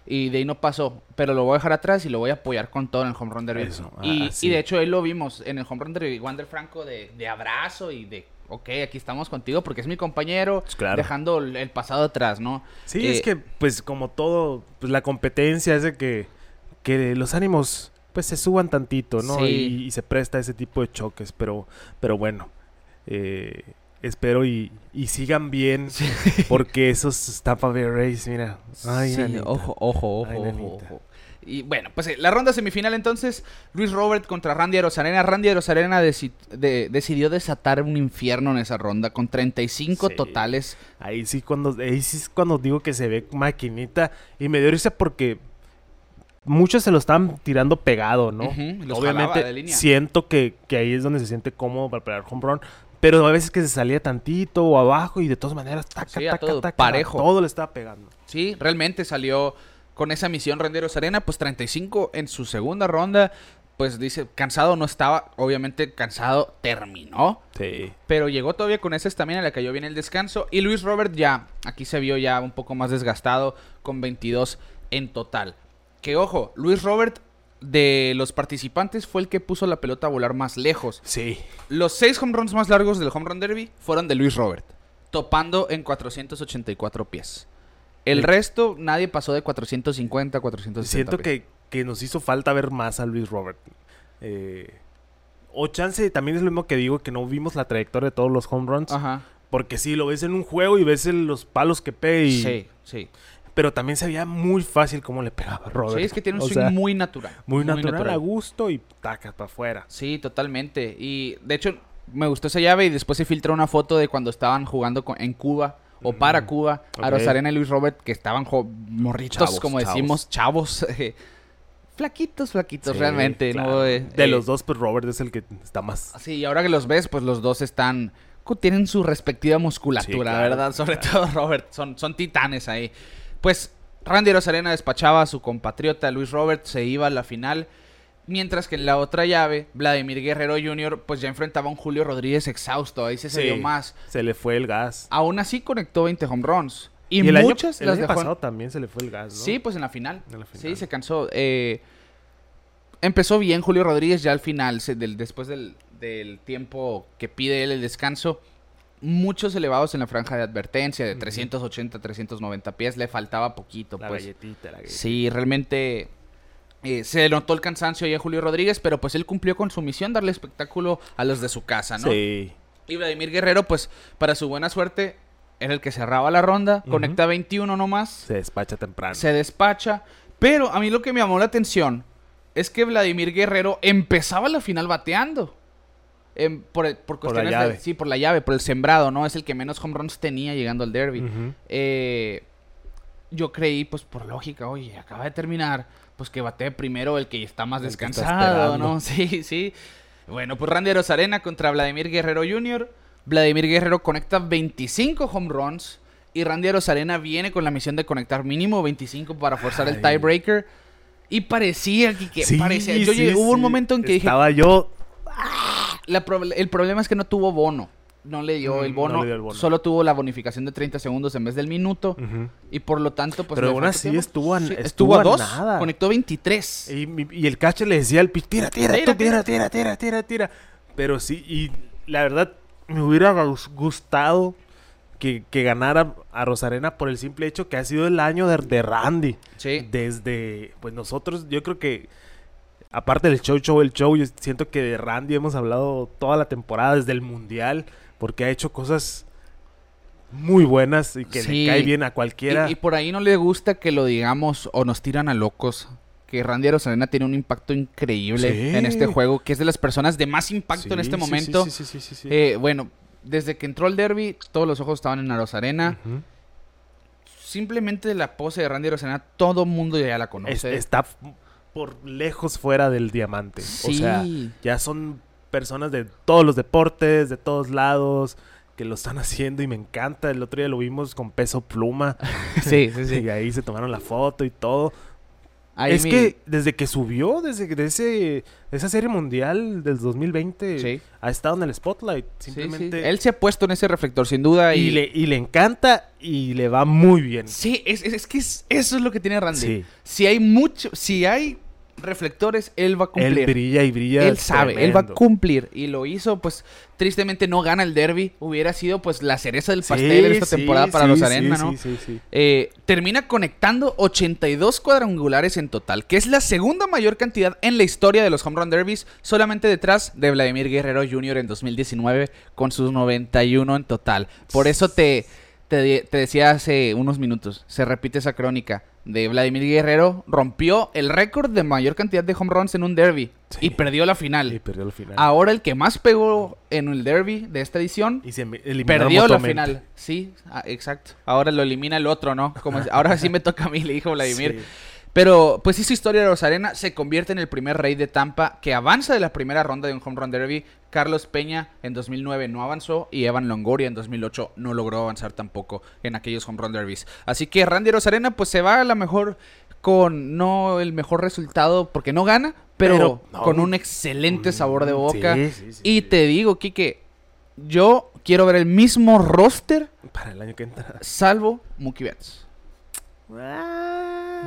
Y de ahí no pasó. Pero lo voy a dejar atrás y lo voy a apoyar con todo en el home run derby. Y, ah, sí. y de hecho, él lo vimos en el home run derby. Wander Franco de, de abrazo y de, ok, aquí estamos contigo porque es mi compañero. Pues claro. Dejando el, el pasado atrás, ¿no? Sí, Eh, es que, pues, como todo, pues la competencia es de que, que los ánimos, pues, se suban tantito, ¿no? Sí. Y, y se presta ese tipo de choques, pero, pero bueno, eh, espero y, y sigan bien, porque esos Tampa Bay Rays, mira, ay, Sí, nanita. ojo, ojo, ojo, Ay, ojo, ojo. Y bueno, pues eh, la ronda semifinal entonces, Luis Robert contra Randy Arozarena. Randy Arozarena deci- de- decidió desatar un infierno en esa ronda con 35 Sí. totales. Ahí sí cuando, ahí sí es cuando digo que se ve maquinita y me dio risa porque muchos se lo están tirando pegado, ¿no? Obviamente siento que, que ahí es donde se siente cómodo para pegar home run, pero a veces que se salía tantito o abajo y de todas maneras taca, Sí, taca, todo, taca, parejo. todo le estaba pegando. Sí, realmente salió con esa misión Randy Arozarena, pues 35 en su segunda ronda. Pues dice, cansado no estaba, obviamente cansado terminó. Sí. Pero llegó todavía con esa estamina, le cayó bien el descanso. Y Luis Robert ya, aquí se vio ya un poco más desgastado, con 22 en total. Que ojo, Luis Robert de los participantes fue el que puso la pelota a volar más lejos. Sí. Los seis home runs más largos del home run derby fueron de Luis Robert, topando en 484 pies. El Sí. resto, nadie pasó de 450, 460 Siento pies. que, que nos hizo falta ver más a Luis Robert. Eh, o chance, también es lo mismo que digo, que no vimos la trayectoria de todos los home runs. Ajá. Porque sí, lo ves en un juego y ves el- los palos que pega y... Sí, sí. Pero también se veía muy fácil cómo le pegaba Robert. Sí, es que tiene un O swing sea, muy natural. muy natural, a gusto y tacas para afuera. Sí, totalmente. Y de hecho, me gustó esa llave y después se filtró una foto de cuando estaban jugando con- en Cuba o para Mm, Cuba a. Rosarena y Luis Robert, que estaban morritos, Chavos, como chavos. decimos, chavos. eh, flaquitos, flaquitos, Sí, realmente. claro. ¿no? Eh, de eh, los dos, pues Robert es el que está más... Sí, y ahora que los ves, pues los dos están. Tienen su respectiva musculatura, Sí, claro, ¿verdad? Sobre claro. todo Robert. Son, son titanes ahí. Pues Randy Rosarena despachaba a su compatriota Luis Robert, se iba a la final. Mientras que en la otra llave, Vladimir Guerrero Jr., pues ya enfrentaba a un Julio Rodríguez exhausto. Ahí se Sí. vio más. Se le fue el gas. Aún así conectó 20 home runs. Y, el año- muchas el las año dejó. pasado también se le fue el gas, ¿no? Sí, pues en la final. En la Sí, final. se cansó. Eh, empezó bien Julio Rodríguez ya al final, se- del- después del, del tiempo que pide él el descanso. Muchos elevados en la franja de advertencia, de Ujú. 380, 390 pies, le faltaba poquito. La pues. galletita, la galletita. Sí, realmente eh, se notó el cansancio ahí a Julio Rodríguez, pero pues él cumplió con su misión, darle espectáculo a los de su casa, ¿no? Sí. Y Vladimir Guerrero, pues para su buena suerte, era el que cerraba la ronda, conecta 21 nomás Se despacha temprano. se despacha. Pero a mí lo que me llamó la atención es que Vladimir Guerrero empezaba la final bateando. Em, por, por cuestiones de- sí, por la llave, por el sembrado, ¿no? Es el que menos home runs tenía llegando al derby. Eh, yo creí, pues por lógica, oye, acaba de terminar, pues que batee primero el que está más El descansado, ¿no? Sí, sí. Bueno, pues Randy Arena contra Vladimir Guerrero Jr. Vladimir Guerrero conecta 25 home runs y Randy Arena viene con la misión de conectar mínimo 25 para forzar el tiebreaker. Y parecía que, que Sí, parecía. Yo sí, llegué- hubo un momento en que dije, Estaba yo... la prob- el problema es que no tuvo bono. No le dio Mm, el no bono, le dio el bono. solo tuvo la bonificación de 30 segundos en vez del minuto. Y por lo tanto, pues. Pero aún así estuvo a- Sí, estuvo a dos. nada. Conectó 23. Y, el catcher le decía al pitch, tira, tira, Tira, tú, tira, tira, tira, tira, tira. Pero sí, y la verdad, me hubiera gus- gustado que, que ganara a Rosarena por el simple hecho que ha sido el año de, de Randy. Sí. Desde, pues nosotros, yo creo que, aparte del show, show, el show, yo siento que de Randy hemos hablado toda la temporada, desde el Mundial, porque ha hecho cosas muy buenas y que Sí. le cae bien a cualquiera. Y, y por ahí no le gusta que lo digamos o nos tiran a locos. Que Randy Arozarena tiene un impacto increíble Sí. en este juego, que es de las personas de más impacto en este momento. sí, sí, sí, sí, sí. Eh, bueno, desde que entró el derby, todos los ojos estaban en Arozarena. Ujú. Simplemente la pose de Randy Arozarena, todo mundo ya la Es- conoce. está por lejos fuera del diamante. O sea, ya son personas de todos los deportes, de todos lados, que lo están haciendo y me encanta. El otro día lo vimos con peso pluma. Sí, sí, sí. Y ahí se tomaron la foto y todo. Ahí es mi- que desde que subió, desde que de ese, esa serie mundial del 2020, Sí. ha estado en el spotlight. Sí, sí. Simplemente. Él se ha puesto en ese reflector, sin duda. Y, y, le, y le encanta y le va muy bien. Sí, es, es- es que es- eso es lo que tiene Randy. Si hay mucho, si hay reflectores, él va a cumplir. Él brilla y brilla. Él sabe, él va a cumplir. Y lo hizo, pues, tristemente no gana el derby. Hubiera sido, pues, la cereza del pastel en esta sí, temporada para sí, los sí, Arena, ¿no? Sí, sí, sí. Eh, termina conectando 82 cuadrangulares en total, que es la segunda mayor cantidad en la historia de los home run derbies, solamente detrás de Vladimir Guerrero Jr. en 2019 con sus 91 en total. Por eso te, te decía hace unos minutos, se repite esa crónica de Vladimir Guerrero, rompió el récord de mayor cantidad de home runs en un derby Sí. y perdió la final. Y perdió la final. Ahora el que más pegó en el derby de esta edición y se Perdió la final. Sí, ah, exacto. Ahora lo elimina el otro, ¿no? Como ahora sí me toca a mí, le dijo Vladimir. Sí. Pero pues hizo historia de Rosarena, se convierte en el primer rey de Tampa que avanza de la primera ronda de un home run derby. Carlos Peña en 2009 no avanzó y Evan Longoria en 2008 no logró avanzar tampoco en aquellos home run derbies. Así que Randy Rosarena pues se va a la mejor con no el mejor resultado porque no gana, pero, Pero, no, con un excelente sabor de Mm, boca. sí, sí, sí, y sí. te digo, Kike, yo quiero ver el mismo roster Para el año que entra. salvo Mookie Betts.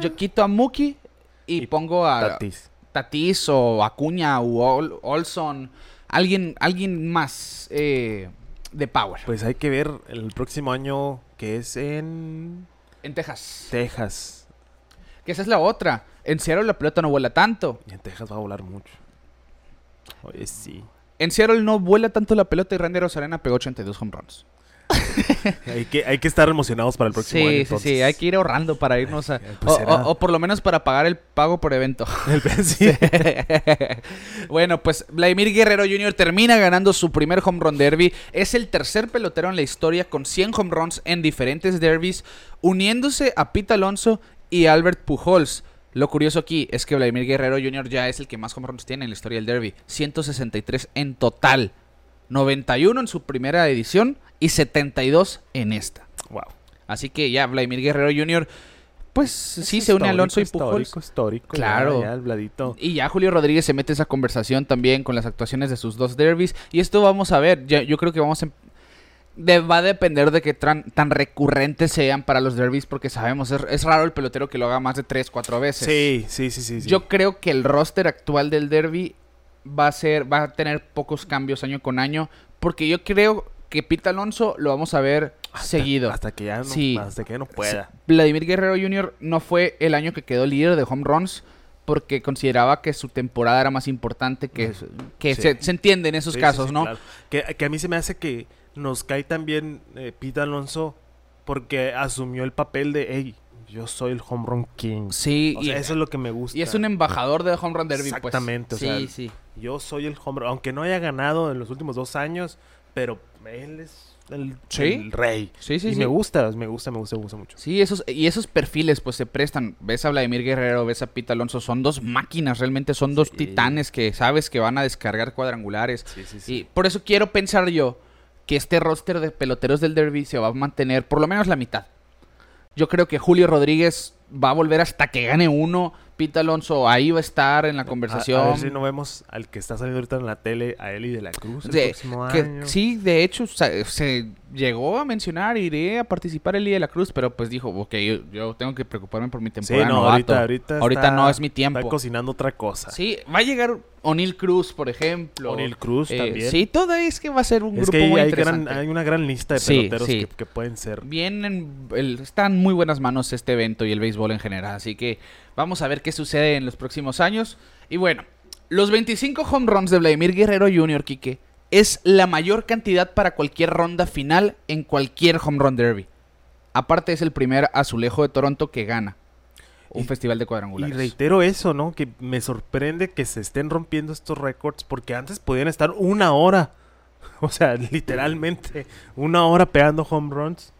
Yo quito a Mookie y, Y pongo a Tatis. Tatis o Acuña o Ol- Olson. Alguien, alguien más eh, de power. Pues hay que ver el próximo año que es en en Texas. Texas. Que esa es la otra. En Seattle la pelota no vuela tanto. Y en Texas va a volar mucho. Oye, sí. En Seattle no vuela tanto la pelota y Randy Rosarena pegó 82 home runs. Hay que, hay que estar emocionados para el próximo Sí, año. sí, sí. Hay que ir ahorrando para irnos a... Pues o, será. o- o por lo menos para pagar el pago por evento. El- sí. bueno, pues Vladimir Guerrero Jr. termina ganando su primer home run derby. Es el tercer pelotero en la historia con 100 home runs en diferentes derbys, uniéndose a Pete Alonso y Albert Pujols. Lo curioso aquí es que Vladimir Guerrero Jr. ya es el que más home runs tiene en la historia del derby. 163 en total. 91 en su primera edición y 72 en esta. Wow. Así que ya Vladimir Guerrero Jr. Pues sí se une a Alonso y Pujols. Histórico, histórico. Claro. Ya, ya. Y ya Julio Rodríguez se mete esa conversación también con las actuaciones de sus dos derbis. Y esto vamos a ver. ya- yo creo que vamos a... em- de- va a depender de qué tan, tan recurrentes sean para los derbis. Porque sabemos, es, es raro el pelotero que lo haga más de 3, 4 veces. Sí, sí, sí, sí. sí. Yo creo que el roster actual del derby va a ser, va a tener pocos cambios año con año. Porque yo creo que Pete Alonso lo vamos a ver Hasta- seguido. Hasta que ya no, Sí. hasta que ya no pueda. Vladimir Guerrero Jr. no fue el año que quedó líder de home runs porque consideraba que su temporada era más importante que, que Sí. se, se entiende en esos Sí, sí, casos, sí, ¿no? claro. Que, que a mí se me hace que nos cae también eh, Pete Alonso porque asumió el papel de, hey, yo soy el home run king. Sí, O y, eso es lo que me gusta. y es un embajador de home run derby, pues. Exactamente, o sí, sea, sí. Yo soy el home run, aunque no haya ganado en los últimos dos años, pero él es el, Sí. el rey. Sí, sí, y sí. me gusta, me gusta, me gusta, me gusta mucho. Sí, esos, y esos perfiles pues se prestan. Ves a Vladimir Guerrero, ves a Pete Alonso, son dos máquinas, realmente son dos Sí. titanes que sabes que van a descargar cuadrangulares. Sí, sí, Y por eso quiero pensar yo que este roster de peloteros del derby se va a mantener por lo menos la mitad. Yo creo que Julio Rodríguez va a volver hasta que gane uno. Pete Alonso ahí va a estar en la conversación. A, a ver si no vemos al que está saliendo ahorita en la tele, a Eli de la Cruz el De- próximo que- año. sí, de hecho, se llegó a mencionar, iré a participar el día de la Cruz, pero pues dijo, ok, yo, yo tengo que preocuparme por mi Sí, temporada no, novato. ahorita, ahorita, Ahorita está- no es mi tiempo. Está cocinando otra cosa. Sí, va a llegar O'Neill Cruz, por ejemplo. O'Neal Cruz Eh, también. Sí, todo es que va a ser un es grupo que muy hay gran- interesante. hay una gran lista de Sí, peloteros sí. Que, que pueden ser. Vienen, el- está en muy buenas manos este evento y el béisbol en general. Así que vamos a ver qué sucede en los próximos años. Y bueno, los 25 home runs de Vladimir Guerrero Jr., Quique, es la mayor cantidad para cualquier ronda final en cualquier home run derby. Aparte es el primer azulejo de Toronto que gana un Y- festival de Y cuadrangulares. reitero eso, ¿no? Que me sorprende que se estén rompiendo estos récords porque antes podían estar una hora. O sea, literalmente una hora pegando home runs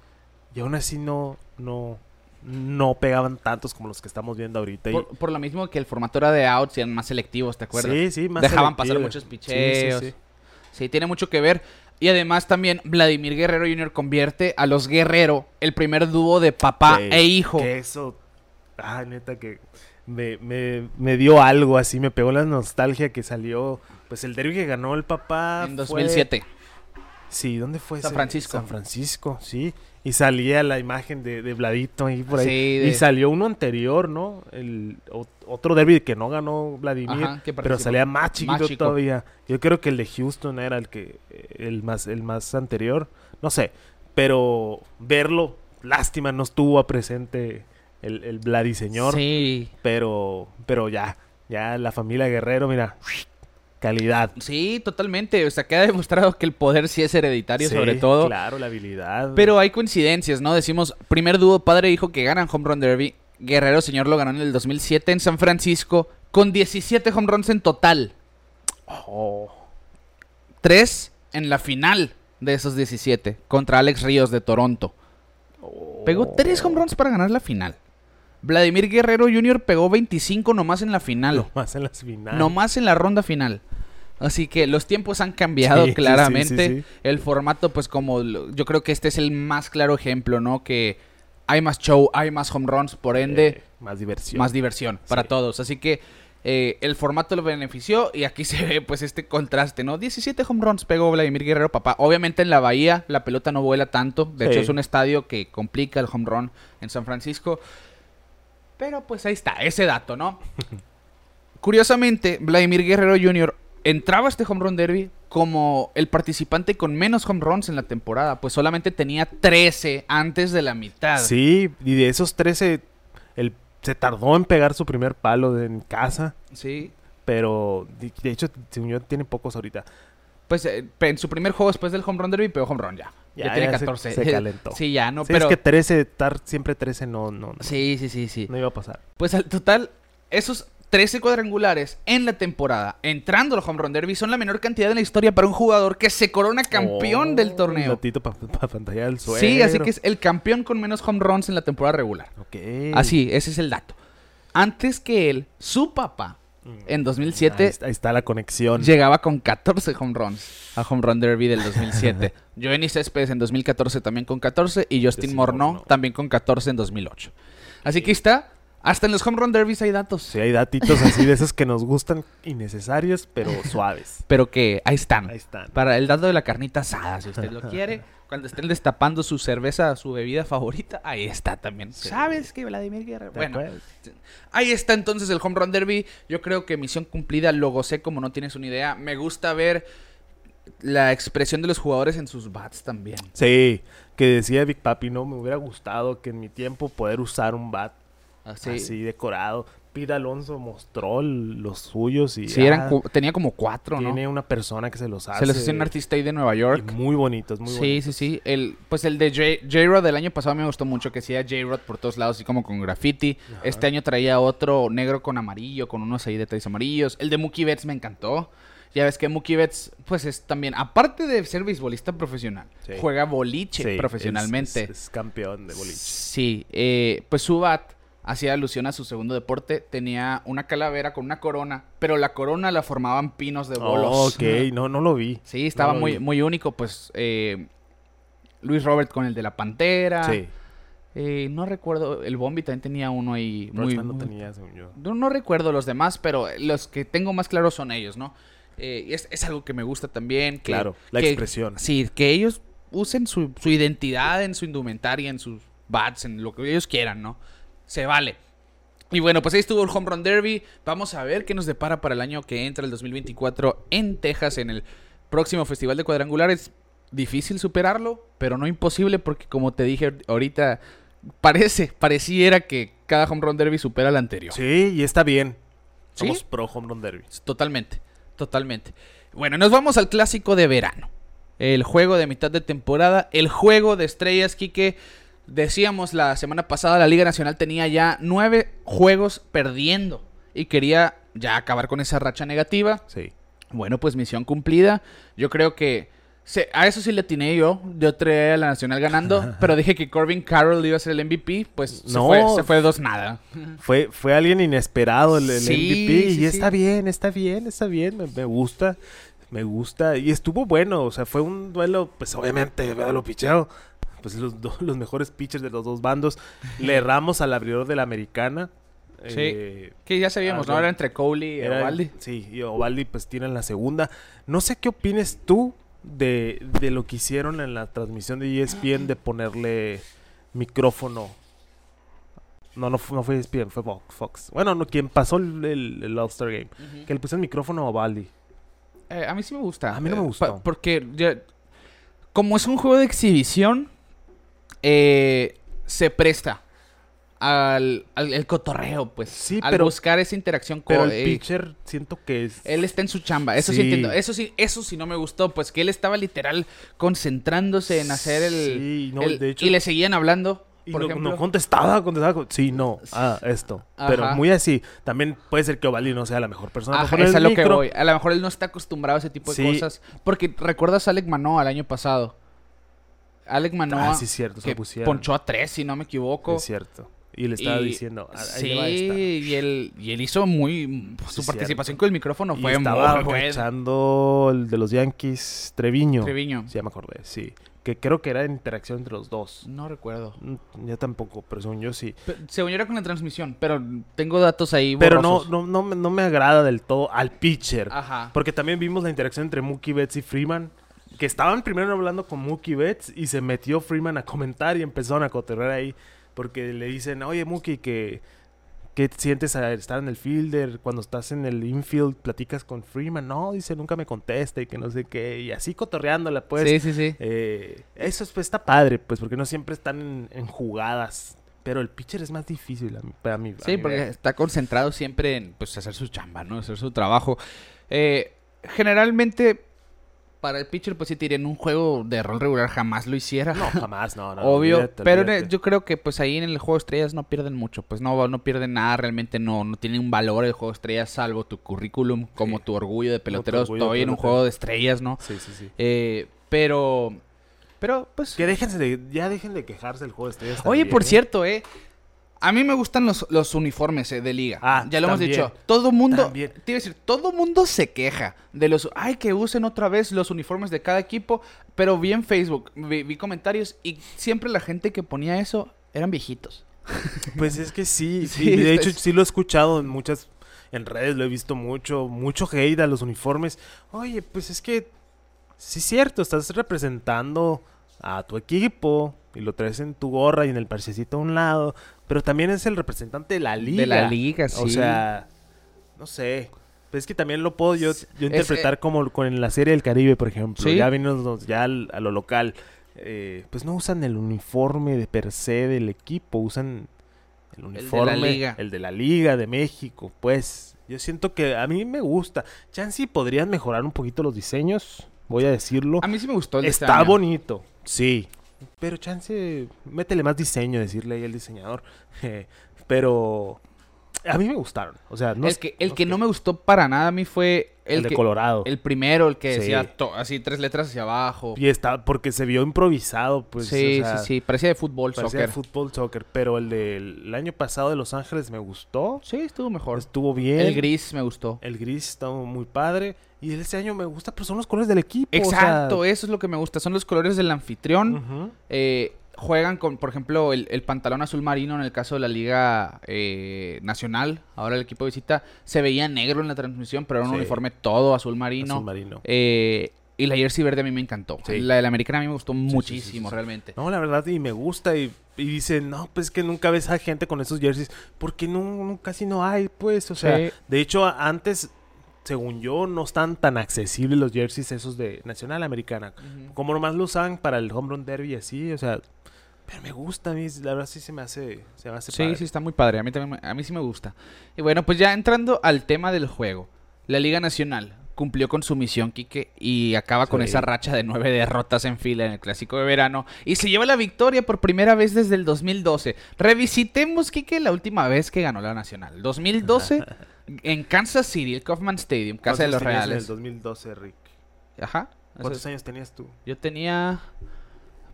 y aún así no, no, no pegaban tantos como los que estamos viendo ahorita. Y- Por, lo mismo que el formato era de outs y eran más selectivos, ¿te acuerdas? Sí, sí, más Dejaban pasar muchos Sí, sí, picheos. sí. Sí, tiene mucho que ver. Y además también Vladimir Guerrero Jr. convierte a los Guerrero el primer dúo de papá e hijo. Que eso. Ah, neta, que me, me, me dio algo así. Me pegó la nostalgia que salió. Pues el derby que ganó el papá. En fue- 2007. Sí, ¿dónde fue? San ese? Francisco. San Francisco, sí. Y salía la imagen de, de Vladito ahí por ahí. Sí, de- Y salió uno anterior, ¿no? El otro derby que no ganó Vladimir. Ajá, pero salía más chiquito todavía. Yo creo que el de Houston era el que el más el más anterior. No sé. Pero verlo, lástima, no estuvo presente el, el Vladi señor. Sí. Pero, pero ya, ya la familia Guerrero, mira, calidad. Sí, totalmente. O sea, queda demostrado que el poder sí es hereditario, Sí, sobre todo. Claro, la habilidad. Pero hay coincidencias, ¿no? Decimos, primer dúo padre e hijo que ganan Home Run Derby. Guerrero Señor lo ganó en el 2007 en San Francisco con 17 home runs en total. Oh, Tres en la final de esos 17 contra Alex Ríos de Toronto. Pegó tres home runs para ganar la final. Vladimir Guerrero Jr. pegó 25 nomás en la final. Lo más en las finales. Nomás en la ronda final. Así que los tiempos han cambiado Sí, claramente. sí, sí, sí. El formato, pues como yo creo que este es el más claro ejemplo, ¿no? Que hay más show, hay más home runs, por ende, Eh, más diversión. más diversión para todos. Así que eh, el formato lo benefició y aquí se ve pues este contraste, ¿no? 17 home runs pegó Vladimir Guerrero, papá. Obviamente en la bahía la pelota no vuela tanto. De hecho es un estadio que complica el home run en San Francisco. Pero pues ahí está, ese dato, ¿no? Curiosamente, Vladimir Guerrero Jr. entraba a este home run derby como el participante con menos home runs en la temporada, pues solamente tenía 13 antes de la mitad. Sí, y de esos 13, el, se tardó en pegar su primer palo de- en casa, Sí. pero de, de hecho, según yo, tiene pocos ahorita. Pues eh, en su primer juego después del home run derby pegó home run ya. Ya, Ya, tiene ya se- 14. se calentó. Sí, ya, no, Sí, pero... Es que 13, estar siempre 13 no, no, no, Sí, sí, sí, sí. no iba a pasar. Pues al total, esos 13 cuadrangulares en la temporada, entrando al home run derby, son la menor cantidad en la historia para un jugador que se corona campeón Oh, del Un torneo. ratito para pantalla del suelo. Sí, así que es el campeón con menos home runs en la temporada regular. Ok. Así, ese es el dato. Antes que él, su papá, en 2007, Ahí está, ahí está la conexión. llegaba con 14 home runs a Home Run Derby del 2007. Joenny Céspedes en 2014 también con 14 y Justin Morneau también con 14 en 2008. Así que está. Hasta en los Home Run Derbies hay datos. Sí, hay datitos así de esos que nos gustan, innecesarios, pero suaves. Pero que ahí están. Ahí están. Para el dato de la carnita asada, si usted lo quiere. Cuando estén destapando su cerveza, su bebida favorita, ahí está también. ¿Sabes que Vladimir Guerrero? ¿Te Bueno, acuerdas? Ahí está entonces el Home Run Derby. Yo creo que misión cumplida, lo gocé como no tienes una idea. Me gusta ver la expresión de los jugadores en sus bats también. Sí, que decía Big Papi, no, me hubiera gustado que en mi tiempo poder usar un bat Así. así decorado. Pete Alonso mostró los suyos y Sí, ah, eran tenía como cuatro, ¿no? tiene una persona que se los hace. Se los hizo en Artist Day de Nueva y York. muy bonitos, muy Sí, bonitos. sí, sí. El, pues el de J-Rod del año pasado me gustó mucho, que hacía J-Rod por todos lados, así como con graffiti. Ajá. Este año traía otro negro con amarillo, con unos ahí detalles amarillos. El de Mookie Betts me encantó. Ya ves que Mookie Betts, pues es también, aparte de ser beisbolista profesional, Sí. juega boliche Sí, profesionalmente. Es, es campeón de boliche. Sí, eh, pues su bat hacía alusión a su segundo deporte. Tenía una calavera con una corona, pero la corona la formaban pinos de bolos. Oh, ok, no, no lo vi. Sí, estaba No muy, vi. muy único. Pues eh, Luis Robert con el de la Pantera. Sí, Eh, no recuerdo, el Bombi también tenía uno ahí. Muy, no muy- tenía, según yo. no, no recuerdo los demás, pero los que tengo más claros son ellos, ¿no? Eh, es, es algo que me gusta también. que- Claro, la que- expresión. Sí, que ellos usen su, su identidad en su indumentaria, en sus bats, en lo que ellos quieran, ¿no? Se vale. Y bueno, pues ahí estuvo el Home Run Derby. Vamos a ver qué nos depara para el año que entra, el 2024, en Texas, en el próximo Festival de Cuadrangulares. Difícil superarlo, pero no imposible, porque como te dije ahorita, parece, pareciera que cada Home Run Derby supera al anterior. Sí, y está bien. ¿Sí? Somos pro home run derby. Totalmente, totalmente. Bueno, nos vamos al clásico de verano. El juego de mitad de temporada, el juego de estrellas, Quique. Decíamos la semana pasada, la Liga Nacional tenía ya nueve juegos perdiendo y quería ya acabar con esa racha negativa. Sí. Bueno, pues misión cumplida. Yo creo que se- a eso sí le atiné yo. Yo traía a la Nacional ganando, pero dije que Corbin Carroll iba a ser el MVP. Pues se No. fue, se fue dos nada. Fue, fue alguien inesperado el, el Sí, MVP sí, y está bien, está bien, está bien, me, me gusta. me gusta. Y estuvo bueno, o sea, fue un duelo, pues obviamente, lo picheo. Pues los, do- los mejores pitchers de los dos bandos. Le erramos al abridor de la americana. Sí. Eh, Que ya sabíamos, Ah, ¿no? ya. Era entre Cowley y Ovaldi. Sí, y Ovaldi pues tiene la segunda. No sé qué opines tú de, de lo que hicieron en la transmisión de ESPN de ponerle micrófono. No, no, fu- no fue ESPN, fue Fox. Fox. Bueno, no, quien pasó el, el- el All-Star Game. Que le pusieron micrófono a Ovaldi. Eh, a mí sí me gusta. A mí no me Eh, gustó. pa- porque ya- como es un juego de exhibición, eh, se presta al, al- el cotorreo, pues. Sí, al pero- buscar esa interacción con Pero el pitcher siento que es... Él está en su chamba, eso sí. Sí. entiendo. Eso sí, eso sí no me gustó, pues que él estaba literal concentrándose en hacer el. Sí, no, el- de hecho- y le seguían hablando. Y por no, ejemplo. no contestaba, contestaba. con- Sí, no. Ah, esto. Pero muy así. También puede ser que Ovaldi no sea la mejor persona. Ajá, es a lo que voy. A lo mejor él no está acostumbrado a ese tipo de Sí. cosas. Porque recuerdas a Alec Manoa el año pasado. Alec Manoa Ah, sí, cierto. Que ponchó a tres, si no me equivoco. Es cierto. Y le estaba Y- diciendo. "Ah, ahí Sí, va esta". y él, y él hizo muy... Su Sí, participación cierto. con el micrófono Y fue estaba muy buena. cachando el de los Yankees, Treviño. Treviño. Sí, ya me acordé, sí. Que creo que era interacción entre los dos. No recuerdo. Mm, Ya tampoco, pero según yo sí. Pe- Según yo era con la transmisión, pero tengo datos ahí Pero no, no, no, me- no me agrada del todo al pitcher. Ajá. Porque también vimos la interacción entre Mookie Betts y Freeman. Que estaban primero hablando con Mookie Betts y se metió Freeman a comentar y empezaron a cotorrear ahí. Porque le dicen, oye Mookie, que ¿qué sientes a estar en el fielder? Cuando estás en el infield, platicas con Freeman. No, dice, nunca me contesta y que no sé qué. Y así cotorreándola, pues. sí, sí, sí. Eh, eso es- pues, está padre, pues, porque no siempre están en, en jugadas. Pero el pitcher es más difícil a mí- para mí. Sí, porque ver. está concentrado siempre en pues, hacer su chamba, ¿no? Hacer su trabajo. Eh, generalmente, para el pitcher, pues sí, te en un juego de rol regular jamás lo hiciera. No, jamás, no, no. Obvio, olvídate, pero olvídate. yo creo que pues ahí en el juego de estrellas no pierden mucho, pues no, no pierden nada, realmente no, no tiene un valor el juego de estrellas salvo tu currículum, como Sí. tu orgullo de de todavía en un pelotero. juego de estrellas, ¿no? Sí, sí, sí. Eh, pero, pero pues... Que déjense de, ya dejen de quejarse del juego de estrellas. Oye, también, por ¿eh? cierto, eh, a mí me gustan los, los uniformes eh, de liga. Ah, ya lo hemos dicho. Todo mundo, También. te iba a decir, todo mundo se queja de los, ay, que usen otra vez los uniformes de cada equipo, pero vi en Facebook, vi, vi comentarios y siempre la gente que ponía eso eran viejitos. Pues es que sí, Sí, de hecho es- sí lo he escuchado en muchas, en redes lo he visto mucho, mucho hate a los uniformes. Oye, pues es que sí es cierto, estás representando a tu equipo y lo traes en tu gorra y en el parchecito a un lado, pero también es el representante de la liga. De la liga, sí. O sea, no sé. Pues es que también lo puedo yo, yo Es- interpretar como con la serie del Caribe, por ejemplo. Sí. Ya vimos ya al- a lo local. eh, pues no usan el uniforme de per se del equipo, usan el de la uniforme, liga. el de la Liga de México, pues. Yo siento que a mí me gusta. Chance podrían mejorar un poquito los diseños, voy a decirlo. A mí sí me gustó el este Está bonito, sí. Pero chance, métele más diseño, decirle ahí al diseñador. Eh, pero a mí me gustaron. O sea, no el es- que, el no que no me gustó para nada a mí fue el, el, de que- Colorado. el primero, el que Sí. decía to- así tres letras hacia abajo. Y está, porque se vio improvisado, pues. sí, o sea, sí, sí, parecía de fútbol, Parecía de soccer. fútbol, soccer. Pero el del año pasado de Los Ángeles me gustó. Sí, estuvo mejor. Estuvo bien. El gris me gustó. El gris está muy padre. Y este año me gusta, pero son los colores del equipo. o sea, Exacto, eso es lo que me gusta. Son los colores del anfitrión. Eh, juegan con, por ejemplo, el, el pantalón azul marino en el caso de la Liga eh, Nacional. Ahora el equipo de visita se veía negro en la transmisión, pero era un Sí. uniforme todo azul marino. Azul marino. Eh, y la jersey verde a mí me encantó. Sí. La de la americana a mí me gustó sí, muchísimo, realmente. No, la verdad, y me gusta. Y, y dicen, no, pues es que nunca ves a gente con esos jerseys. Porque no, no- casi no hay, pues. O sea, de hecho, antes, según yo, no están tan accesibles los jerseys esos de Nacional Americana. Ujú. Como nomás lo usan para el home run derby así, o sea. Pero me gusta a mí, la verdad sí se me hace, se me hace Sí, padre. sí, está muy padre. A mí también, a mí sí me gusta. Y bueno, pues ya entrando al tema del juego. La Liga Nacional cumplió con su misión, Quique, y acaba con esa racha de nueve derrotas en fila en el Clásico de Verano. Y se lleva la victoria por primera vez desde el 2012. Revisitemos, Quique, la última vez que ganó la Nacional. 2012 en Kansas City, el Kaufman Stadium, Casa de ¿Cuántos los tenías En el Reales. 2012, Rick. Ajá. ¿Cuántos años tenías tú? yo tenía,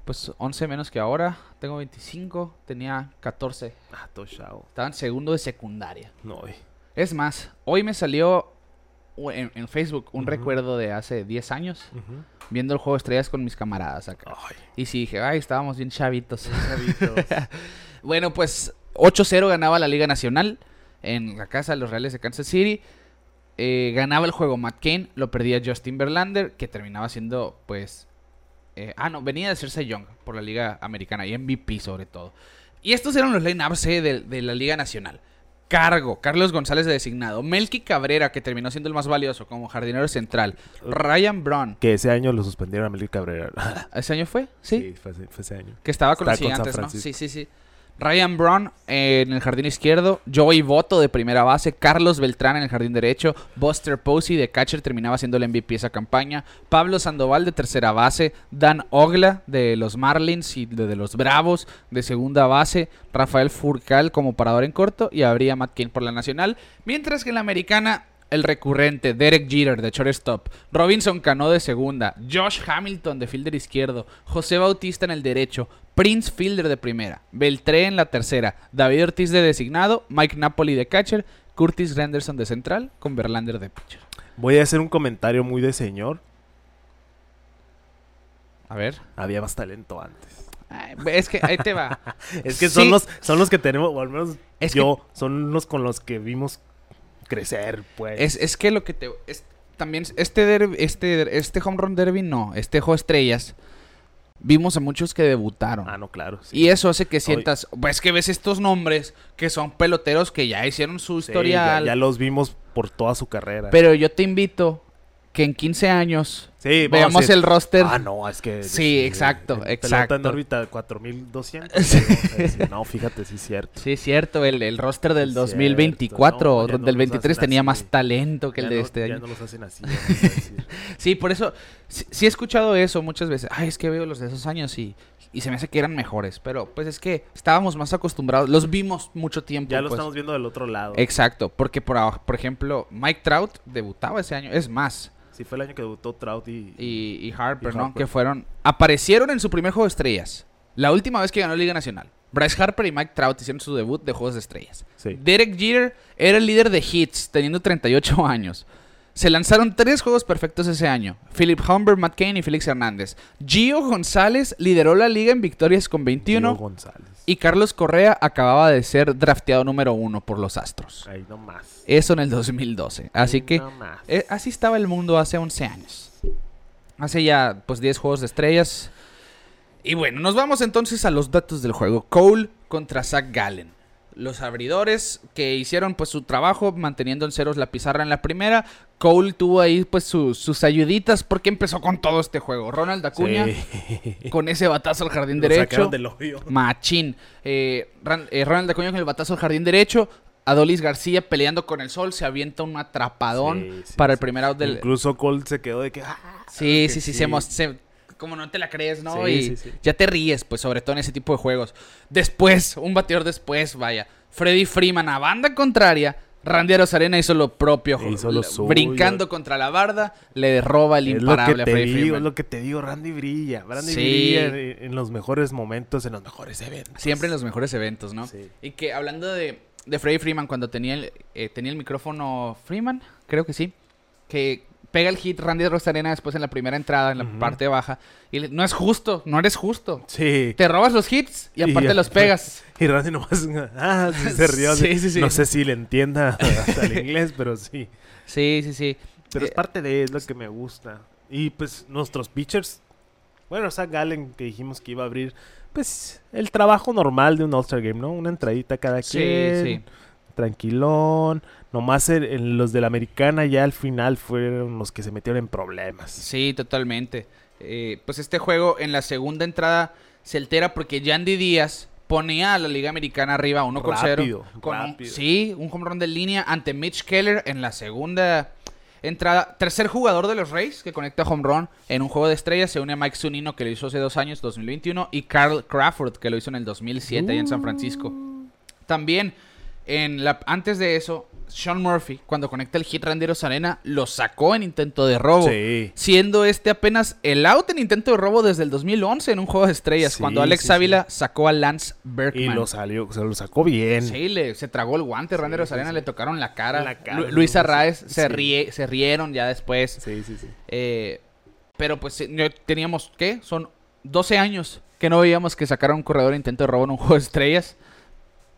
pues, 11 menos que ahora. Tengo 25, tenía 14. Ah, todo chavo. Estaba en segundo de secundaria. No, eh. Es más, hoy me salió en, en Facebook un recuerdo de hace 10 años viendo el juego de estrellas con mis camaradas acá. Ay, Y sí dije, ay, estábamos bien chavitos. chavitos. Bueno, pues 8-0 ganaba la Liga Nacional en la casa de los Reales de Kansas City. Eh, ganaba el juego Matt Kane, lo perdía Justin Verlander, que terminaba siendo, pues... eh, ah, no, venía de Cersei Young por la Liga Americana y MVP sobre todo. Y estos eran los lineups eh, de, de la Liga Nacional. Cargo, Carlos González de designado, Melky Cabrera, que terminó siendo el más valioso como jardinero central, Ryan Braun, que ese año lo suspendieron a Melky Cabrera. ¿ese año fue? Sí, fue, ese- fue ese año. que estaba con Está los con gigantes, ¿no? Sí, sí, sí. Ryan eh, en el jardín izquierdo, Joey Voto de primera base, Carlos Beltrán en el jardín derecho, Buster Posey de catcher terminaba siendo el MVP esa campaña, Pablo Sandoval de tercera base, Dan Ogla de los Marlins y de, los Bravos de segunda base, Rafael Furcal como parador en corto y habría Matt Kane por la nacional, mientras que en la americana el recurrente Derek Jeter de shortstop, Robinson Cano de segunda, Josh Hamilton de fielder izquierdo, José Bautista en el derecho, Prince Fielder de primera, Beltré en la tercera, David Ortiz de designado, Mike Napoli de catcher, Curtis Renderson de central, con Verlander de pitcher. Voy a hacer un comentario muy de señor. A ver. Había más talento antes. Ay, es que ahí te va. Es que Sí. son los son los que tenemos, o al menos Es que- yo, son los con los que vimos crecer, pues. Es, es que lo que te. es- también este, derbi- este, este home run derby no, este juego estrellas. Vimos a muchos que debutaron. Ah, no, claro. sí. Y eso hace que sientas, pues que ves estos nombres que son peloteros que ya hicieron su Sí, historial. ya, ya los vimos por toda su carrera. Pero yo te invito que en 15 años sí, veamos el roster. Ah, no, es que. Sí, exacto, Pelota exacto. en órbita 4200. Sí, no, fíjate, sí es cierto. Sí, es cierto, el, el roster del Cierto, 2024 no, ya no del los 23 hacen tenía así. más talento que el Ya de no- este Ya año. no los hacen así. Sí, por eso, sí, sí he escuchado eso muchas veces. Ay, es que veo los de esos años y, y se me hace que eran mejores. Pero pues es que estábamos más acostumbrados, los vimos mucho tiempo. ya lo pues. estamos viendo del otro lado. Exacto, porque por, por ejemplo, Mike Trout debutaba ese año, es más, Sí, fue el año que debutó Trout y. y, y Harper, Y ¿no? Que fueron, aparecieron en su primer juego de estrellas. La última vez que ganó Liga Nacional. Bryce Harper y Mike Trout hicieron su debut de juegos de estrellas. Sí. Derek Jeter era el líder de hits, teniendo 38 años. Se lanzaron tres juegos perfectos ese año. Philip Humber, Matt Cain y Félix Hernández. Gio González lideró la liga en victorias con 21. Gio González. Y Carlos Correa acababa de ser drafteado número uno por los Astros. Ahí nomás. Eso en el 2012. Así que eh, así estaba el mundo hace 11 años. Hace ya pues 10 juegos de estrellas. Y bueno, nos vamos entonces a los datos del juego. Cole contra Zach Gallen. Los abridores que hicieron pues su trabajo manteniendo en ceros la pizarra en la primera. Cole tuvo ahí pues sus, sus ayuditas porque empezó con todo este juego. Ronald Acuña Sí. con ese batazo al jardín Lo derecho. del hoyo. Machín. Eh, eh, Ronald Acuña con el batazo al jardín derecho. Adolis García peleando con el sol. Se avienta un atrapadón Sí, sí, para el primer out del. Incluso Cole se quedó de que. ah, Sí, que sí, sí, se se- como no te la crees, ¿no? Sí, y sí, sí. ya te ríes, pues, sobre todo en ese tipo de juegos. Después, un bateador después, vaya. Freddy Freeman a banda contraria. Randy Arozarena hizo lo propio. Hizo lo. Brincando contra la barda, le roba el Es lo imparable a Freddy digo, Freeman. es lo que te digo, Randy brilla. Randy Sí. brilla en, en los mejores momentos, en los mejores eventos. Siempre en los mejores eventos, ¿no? Sí. Y que hablando de, de Freddy Freeman, cuando tenía el, eh, tenía el micrófono Freeman, creo que sí, que pega el hit Randy Rosarena después en la primera entrada, en la parte baja, y le- no es justo, no eres justo. Sí. Te robas los hits y aparte los pegas. Y Randy nomás. Ah, sí se rió. Sí, sí, sí. No sé si le entienda hasta el inglés, pero sí. Sí, sí, sí. Pero es Eh, parte de es lo que me gusta. Y pues nuestros pitchers. Bueno, Zach Gallen que dijimos que iba a abrir. Pues el trabajo normal de un All-Star Game, ¿no? Una entradita cada Sí, quien. sí. Tranquilón. Nomás el- en los de la americana ya al final fueron los que se metieron en problemas. Sí, totalmente. Eh, pues este juego en la segunda entrada se altera porque Yandy Díaz ponía a la Liga Americana arriba 1 con 0. Rápido, Con un- rápido. sí, un home run de línea ante Mitch Keller en la segunda entrada. Tercer jugador de los Rays que conecta home run en un juego de estrellas. Se une a Mike Zunino que lo hizo hace dos años, 2021. Y Carl Crawford que lo hizo en el 2007 allá en San Francisco. También, en la, antes de eso, Sean Murphy, cuando conecta el hit Randy Arena, lo sacó en intento de robo. Sí. Siendo este apenas el out en intento de robo desde el 2011 en un juego de estrellas, Sí, cuando Alex sí, Ávila sacó a Lance Y Berkman. lo salió, se lo sacó bien. Sí, le, se tragó el guante, Randy Arena le tocaron la cara. La cara, Lu- Luis Arraez se, se rieron ya después. Sí, sí, sí. Eh, pero pues eh, teníamos, ¿qué? Son 12 años que no veíamos que sacara un corredor de intento de robo en un juego de estrellas.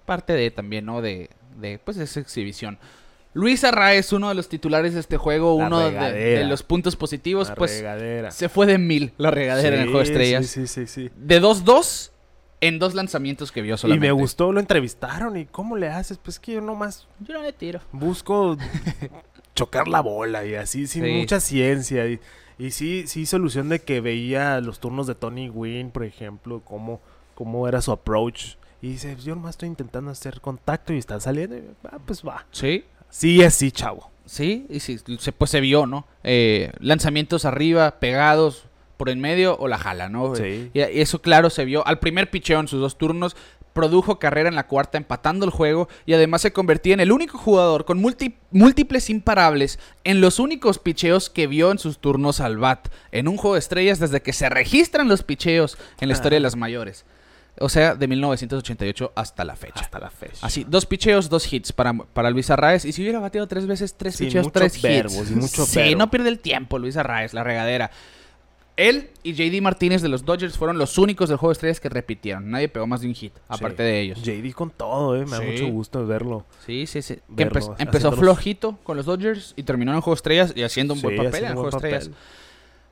Parte de también, ¿no? De, de pues, esa exhibición. Luis Arraez, uno de los titulares de este juego, La uno de, de los puntos positivos, La pues regadera. se fue de mil la regadera en el juego de estrellas. Sí, sí, sí, sí. De 2-2 en dos lanzamientos que vio Y solamente. me gustó, lo entrevistaron. ¿Y cómo le haces? Pues que yo nomás Yo no le tiro. busco chocar la bola y así, sin Sí. mucha ciencia. Y, y sí, sí, solución de que veía los turnos de Tony Wynn, por ejemplo, cómo, cómo era su approach. Y dice, yo nomás estoy intentando hacer contacto y está saliendo. Y, ah, pues va. Sí, Sí, así, chavo. Sí, y sí, se, pues se vio, ¿no? Eh, lanzamientos arriba, pegados, por en medio o la jala, ¿no? Sí. Y eso, claro, se vio al primer picheo en sus dos turnos. Produjo carrera en la cuarta, empatando el juego. Y además se convertía en el único jugador con múltiples imparables en los únicos picheos que vio en sus turnos al bat. En un juego de estrellas desde que se registran los picheos en la historia de las mayores. O sea, de 1988 hasta la fecha. Hasta la fecha. Así, dos picheos, dos hits para, para Luis Arraez. Y si hubiera bateado tres veces, tres Sin picheos, tres verbo, hits. sin mucho sí, verbo. no pierde el tiempo Luis Arraez, la regadera. Él y JD Martínez de los Dodgers fueron los únicos del juego de estrellas que repitieron. Nadie pegó más de un hit, aparte Sí. de ellos. JD con todo, eh. Me da Sí. mucho gusto verlo. Sí, sí, sí. Que Verlo, empe- empezó flojito con los Dodgers y terminó en el juego de estrellas y haciendo un buen Sí, papel en el juego de estrellas.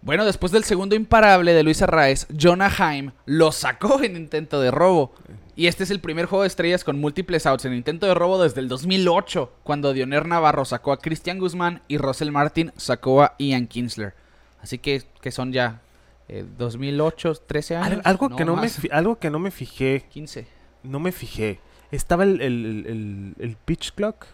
Bueno, después del segundo imparable de Luis Arraez, Jonah Heim lo sacó en intento de robo. Y este es el primer juego de estrellas con múltiples outs en intento de robo desde el 2008, cuando Dioner Navarro sacó a Cristian Guzmán y Russell Martin sacó a Ian Kinsler. Así que, que son ya eh, 2008, 13 años. Al- algo, No, que no me, algo que no me fijé, 15. no me fijé. Estaba el- el- el pitch clock,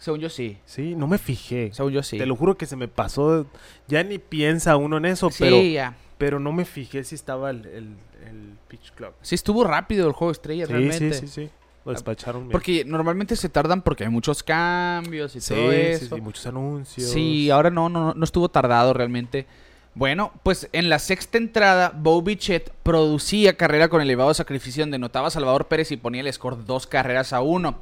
Según yo sí. sí, no me fijé. Según yo sí. Te lo juro que se me pasó. Ya ni piensa uno en eso, sí, pero, ya. pero no me fijé si estaba el, el, el pitch clock. Sí, estuvo rápido el juego de estrellas Sí, realmente. sí, sí, sí. Lo despacharon bien. Porque normalmente se tardan porque hay muchos cambios y sí, todo sí, eso. sí, muchos anuncios. Sí, ahora no, no, no estuvo tardado realmente. Bueno, pues en la sexta entrada, Bo Bichette producía carrera con elevado sacrificio donde notaba a Salvador Pérez y ponía el score dos carreras a uno.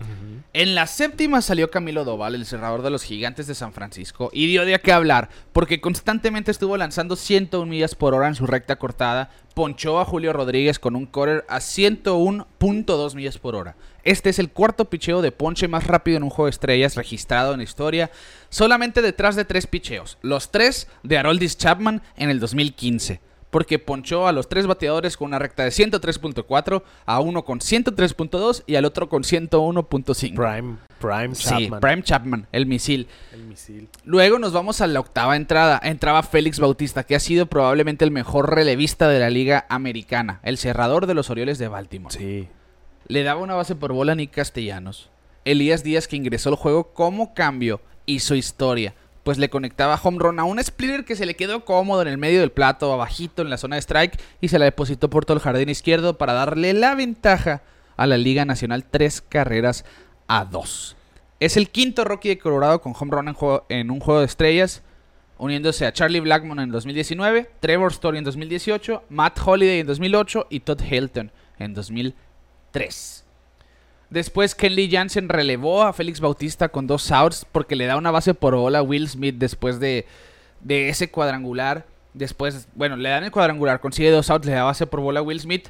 En la séptima salió Camilo Doval, el cerrador de los gigantes de San Francisco, y dio de qué hablar, porque constantemente estuvo lanzando 101 millas por hora en su recta cortada, ponchó a Julio Rodríguez con un cutter a 101.2 millas por hora. Este es el cuarto picheo de ponche más rápido en un juego de estrellas registrado en la historia, solamente detrás de tres picheos, los tres de Haroldis Chapman en el 2015 porque ponchó a los tres bateadores con una recta de 103.4, a uno con 103.2 y al otro con 101.5. Prime, Prime Sí, Chapman. Prime Chapman, el misil. El misil. Luego nos vamos a la octava entrada. Entraba Félix Bautista, que ha sido probablemente el mejor relevista de la liga americana, el cerrador de los Orioles de Baltimore. Sí. Le daba una base por bola a Nick Castellanos. Elías Díaz, que ingresó al juego como cambio, hizo historia. Pues le conectaba home run a un splitter que se le quedó cómodo en el medio del plato, abajito en la zona de strike, y se la depositó por todo el jardín izquierdo para darle la ventaja a la Liga Nacional tres carreras a dos. Es el quinto rookie de Colorado con home run en, en un juego de estrellas, uniéndose a Charlie Blackmon en 2019, Trevor Story en 2018, Matt Holiday en 2008 y Todd Hilton en 2003. Después Kenley Jansen relevó a Félix Bautista con dos outs porque le da una base por bola a Will Smith después de, de ese cuadrangular. Después, bueno, le dan el cuadrangular, consigue dos outs, le da base por bola a Will Smith.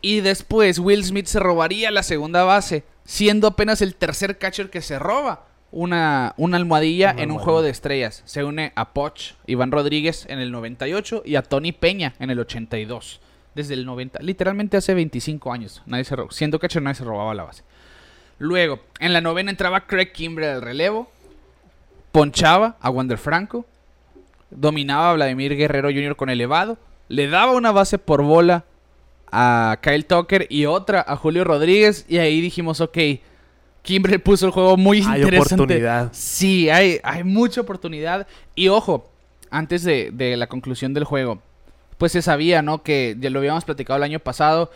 Y después Will Smith se robaría la segunda base, siendo apenas el tercer catcher que se roba una, una almohadilla Una en un juego de estrellas. Se une a Poch, Iván Rodríguez en el 98 y a Tony Peña en el 82. Desde el 90, literalmente hace 25 años. Nadie se ro- siendo catcher nadie se robaba la base. Luego, en la novena entraba Craig Kimbrell al relevo. Ponchaba a Wander Franco. Dominaba a Vladimir Guerrero Jr. con elevado. Le daba una base por bola a Kyle Tucker y otra a Julio Rodríguez. Y ahí dijimos, ok, Kimbrell puso el juego muy Hay interesante. oportunidad. Sí, hay, hay mucha oportunidad. Y ojo, antes de, de la conclusión del juego, pues se sabía, ¿no? Que ya lo habíamos platicado el año pasado.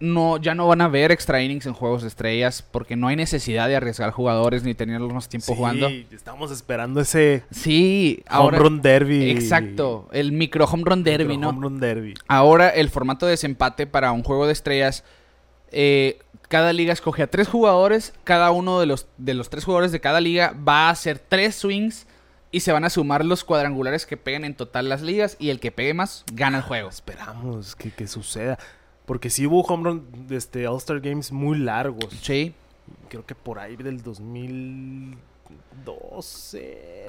no, ya no van a ver extra innings en juegos de estrellas porque no hay necesidad de arriesgar jugadores ni tenerlos más tiempo jugando. Sí, estamos esperando ese Sí, home ahora. run derby. Exacto, el micro home run derby, Micro ¿no? Home run derby. Ahora el formato de desempate para un juego de estrellas, eh, cada liga escoge a tres jugadores, cada uno de los, de los tres jugadores de cada liga va a hacer tres swings y se van a sumar los cuadrangulares que peguen en total las ligas y el que pegue más gana el juego. Esperamos que, que suceda. Porque sí hubo home run de este All-Star Games muy largos. Sí. Creo que por ahí del 2012. No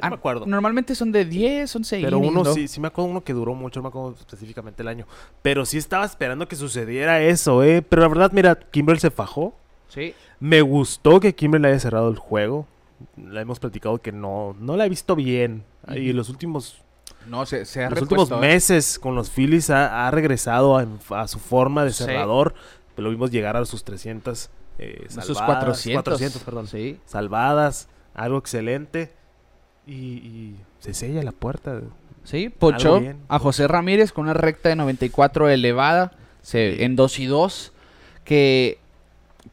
Ah, me acuerdo. Normalmente son de 10, 11 Pero innings, uno ¿no? sí, sí me acuerdo uno que duró mucho, no me acuerdo específicamente el año. Pero sí estaba esperando que sucediera eso, ¿eh? Pero la verdad, mira, Kimbrel se fajó. Sí. Me gustó que Kimbrel haya cerrado el juego. La hemos platicado que no, no la he visto bien. Y Ujú. los últimos, No, se, se ha los últimos repuesto, ¿eh? meses con los Phillies ha, ha regresado a, a su forma de Sí. cerrador. Lo vimos llegar a sus 300 eh, Sus salvadas, 400. 400, perdón. Sí. Salvadas, algo excelente. Y, y se sella la puerta. Sí, ponchó a José Ramírez con una recta de 94 elevada se- en 2 y 2. Que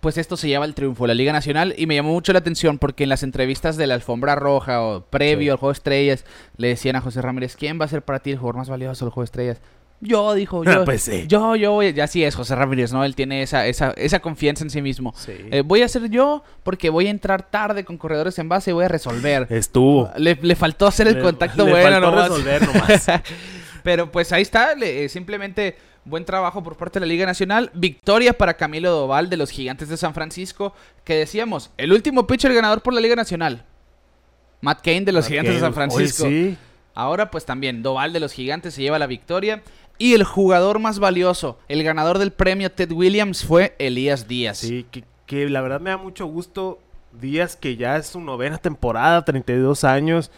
pues esto se lleva el triunfo de la Liga Nacional. Y me llamó mucho la atención porque en las entrevistas de la alfombra roja o previo Sí. al juego de estrellas le decían a José Ramírez: ¿Quién va a ser para ti el jugador más valioso del juego de estrellas? Yo, dijo, yo. pues sí. Yo, yo voy. Ya así es, José Ramírez, ¿no? Él tiene esa, esa, esa confianza en sí mismo. Sí. Eh, voy a ser yo porque voy a entrar tarde con corredores en base y voy a resolver. Estuvo. Le, le faltó hacer el Le- contacto le bueno faltó nomás. resolver nomás. Pero pues ahí está, eh, simplemente buen trabajo por parte de la Liga Nacional. Victoria para Camilo Doval de los Gigantes de San Francisco, que decíamos, el último pitcher ganador por la Liga Nacional. Matt Cain de los Gigantes de San Francisco. sí. Ahora pues también Doval de los Gigantes se lleva la victoria. Y el jugador más valioso, el ganador del premio Ted Williams fue Elías Díaz. Sí, que, que la verdad me da mucho gusto. Díaz, que ya es su novena temporada, 32 años.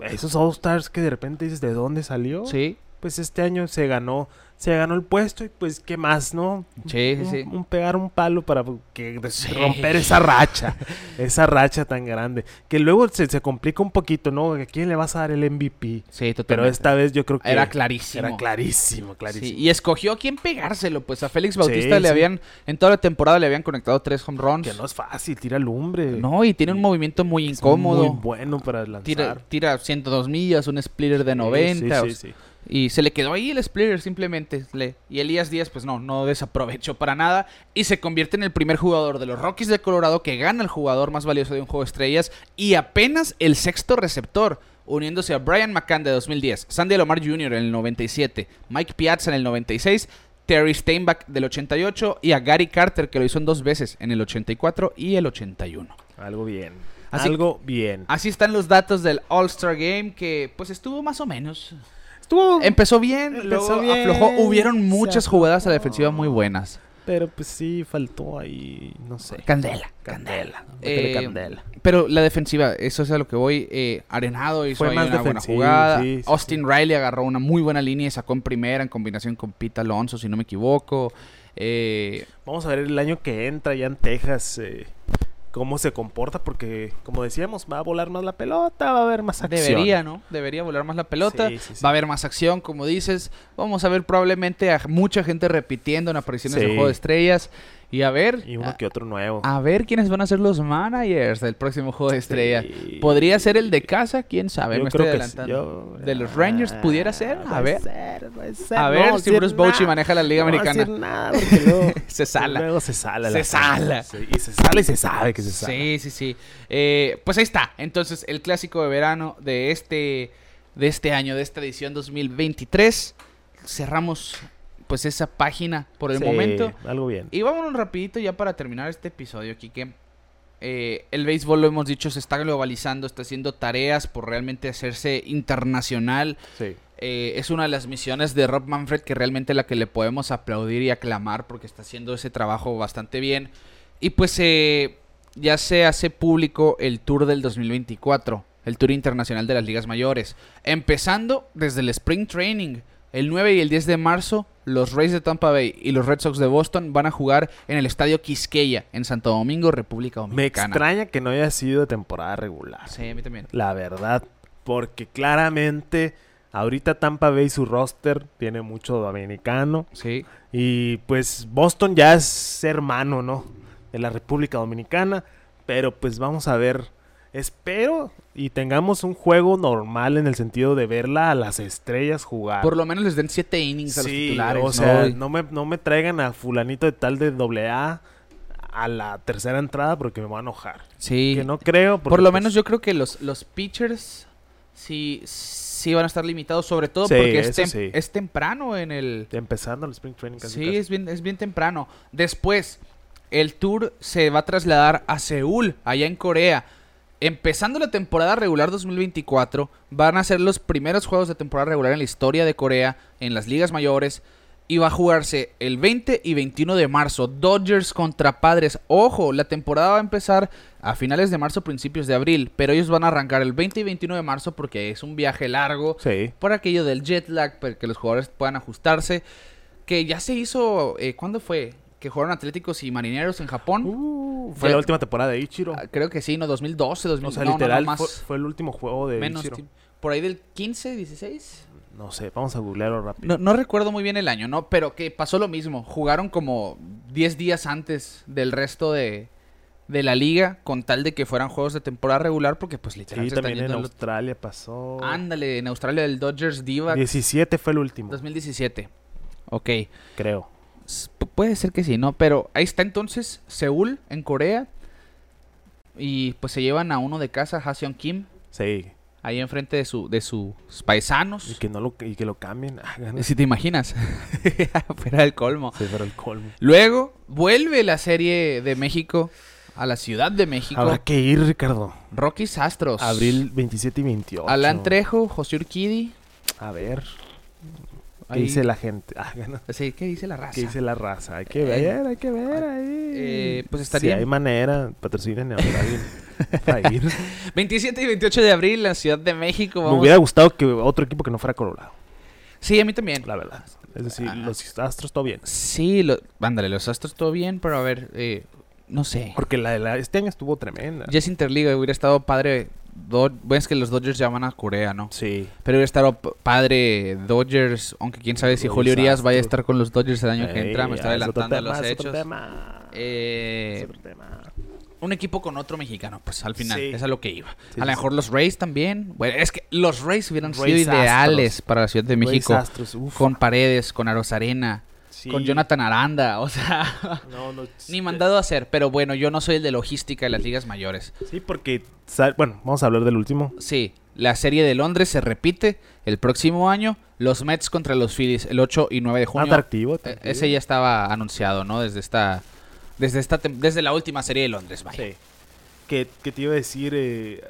Esos All-Stars que de repente dices, ¿de dónde salió? Sí, Pues este año se ganó, se ganó el puesto y pues, ¿qué más, no? sí, un, sí. un pegar un palo para que Sí. romper esa racha, esa racha tan grande. Que luego se, se complica un poquito, ¿no? ¿A quién le vas a dar el MVP? Sí, totalmente. Pero esta vez yo creo que Era clarísimo. Era clarísimo, clarísimo. Sí, y escogió a quién pegárselo, pues a Félix Bautista Sí, le habían, en toda la temporada le habían conectado tres home runs. Que no es fácil, tira lumbre. No, y tiene un movimiento muy Es incómodo. Muy bueno para lanzar. tira, tira 102 millas, un splitter de Sí, 90. sí, o- sí, sí. Y se le quedó ahí el splitter simplemente. Le- y Elías Díaz, pues no, no desaprovechó para nada. Y se convierte en el primer jugador de los Rockies de Colorado que gana el jugador más valioso de un juego de estrellas. Y apenas el sexto receptor, uniéndose a Brian McCann de 2010, Sandy Alomar Jr. en el 97, Mike Piazza en el 96. Terry Steinbach del 88 y a Gary Carter que lo hizo en dos veces, en el 84 y el 81. Algo bien. Así- Algo bien. Así están los datos del All-Star Game que pues estuvo más o menos. Estuvo. Empezó bien, Empezó luego bien, aflojó. Hubieron muchas jugadas a la defensiva muy buenas. Pero pues sí, faltó ahí. No sé. Candela, Candela. Eh, candela. Pero la defensiva, eso es a lo que voy. eh, Arenado hizo Fue ahí más una buena jugada. sí, sí, Austin Riley agarró una muy buena línea y sacó en primera en combinación con Pete Alonso, si no me equivoco. Eh, Vamos a ver el año que entra ya en Texas. eh, cómo se comporta. Porque, como decíamos, va a volar más la pelota. Va a haber más acción. debería, ¿no? Debería volar más la pelota. Sí, sí, sí. Va a haber más acción, como dices. Vamos a ver probablemente a mucha gente repitiendo en apariciones del juego de estrellas. Y a ver. Y uno a- que otro nuevo. A ver quiénes van a ser los managers del próximo juego de estrella. Sí. ¿Podría ser el de casa? ¿Quién sabe? Yo Me creo estoy que adelantando. yo- ¿De los Rangers Ah, pudiera ser? A ver. ser, puede ser. A No ver si Bruce Bochy maneja la Liga No Americana. decir nada porque luego, Se sala. luego se sala. Se la sala. Sí, y se sale y se sabe que se sale. Sí, sí, sí. Eh, pues ahí está. Entonces, el clásico de verano de este, de este año, de esta edición 2023. Cerramos pues esa página por el Sí, momento. Algo bien. Y vámonos rapidito ya para terminar este episodio, Kike. Eh, el béisbol, lo hemos dicho, se está globalizando, está haciendo tareas por realmente hacerse internacional. Sí. Eh, es una de las misiones de Rob Manfred que realmente la que le podemos aplaudir y aclamar porque está haciendo ese trabajo bastante bien. Y pues eh, ya se hace público el Tour del 2024, el Tour Internacional de las Ligas Mayores. Empezando desde el Spring Training. El 9 y el 10 de marzo, los Rays de Tampa Bay y los Red Sox de Boston van a jugar en el Estadio Quisqueya, en Santo Domingo, República Me Dominicana. extraña que no haya sido de temporada regular. Sí, a mí también. La verdad. Porque claramente Ahorita Tampa Bay su roster tiene mucho dominicano. Sí. Y pues Boston ya es hermano, ¿no? De la República Dominicana. Pero pues vamos a ver. Espero y tengamos un juego normal en el sentido de verla a las estrellas jugar. Por lo menos les den siete innings a los Sí, titulares. o sea, ¿no? no me, no me traigan a fulanito de tal de doble A a la tercera entrada porque me voy a enojar. Sí. Que no creo. Por lo pues, menos yo creo que los, los pitchers sí, sí van a estar limitados, sobre todo Sí, porque es, tem- sí. es temprano en el... Empezando el Spring Training casi. Sí, casi. es bien, es bien temprano. Después, el tour se va a trasladar a Seúl, allá en Corea. Empezando la temporada regular 2024, van a ser los primeros juegos de temporada regular en la historia de Corea, en las ligas mayores. Y va a jugarse el 20 y 21 de marzo. Dodgers contra Padres. Ojo, la temporada va a empezar a finales de marzo, principios de abril. Pero ellos van a arrancar el 20 y 21 de marzo porque es un viaje largo Sí. por aquello del jet lag, para que los jugadores puedan ajustarse. Que ya se hizo, eh, ¿cuándo fue? Que jugaron Atléticos y Marineros en Japón. Uh, fue Ya- la última temporada de Ichiro. Ah, Creo que sí, no, 2012, 2000, o sea, no, no, no, literal, más, fue, fue el último juego de menos Ichiro. Por ahí del 15, 16. No sé, vamos a googlearlo rápido. No, recuerdo muy bien el año, ¿no? Pero que pasó lo mismo. Jugaron como 10 días antes del resto de, de la liga, con tal de que fueran juegos de temporada regular, porque pues literalmente también en Australia pasó. Ándale, en Australia el Dodgers Diva 17 fue el último, 2017. Ok. creo. Puede ser que sí, ¿no? Pero ahí está entonces Seúl, en Corea. Y pues se llevan a uno de casa, Haseon Kim, Sí. ahí enfrente de, su, de sus paisanos. Y que, no lo, y que lo cambien. Ah. Si te imaginas, fuera del colmo. Sí, el colmo. Luego vuelve la serie de México a la Ciudad de México. Habrá que ir, Ricardo. Rockies Astros. Abril 27 y 28. Alan Trejo, José Urquidi. A ver, ¿qué Ahí- dice la gente? Ah. Sí, ¿qué dice la raza? ¿Qué dice la raza? Hay que Eh, ver, hay que ver ahí. eh, pues Si estaría- hay manera, patrocinen a ir. 27 y 28 de abril, la Ciudad de México. Me hubiera gustado que otro equipo que no fuera Colorado, Sí, a mí también. la verdad. Es decir, Ah. los Astros todo bien. Sí, lo, ándale, los Astros todo bien, pero a ver, eh, no sé. Porque la de la, este año estuvo tremenda. Ya es Interliga, hubiera estado padre. Do- bueno, es que los Dodgers ya van a Corea, ¿no? Sí. Pero hubiera estado p- padre Dodgers, aunque quién sabe si Los Julio Urias vaya a estar con los Dodgers el año que entra. Me está adelantando a tema, los es otro hechos. tema. Eh, tema. un equipo con otro mexicano, pues al final, Sí. es a lo que iba. Sí, a lo sí, mejor los Rays también. Bueno, es que los Rays hubieran sido Rays ideales Astros. para la Ciudad de México. Astros. Con Paredes, con Arozarena, Sí. con Jonathan Aranda, o sea, No, no, ni mandado a hacer. Pero bueno, yo no soy el de logística de las ligas mayores. Sí, porque. Bueno, vamos a hablar del último. Sí, la serie de Londres se repite el próximo año. Los Mets contra los Phillies el 8 y 9 de junio. Atractivo. Eh, atractivo. Ese ya estaba anunciado, ¿no? Desde esta desde esta desde la última serie de Londres, vaya. Sí. Que, que te iba a decir. eh,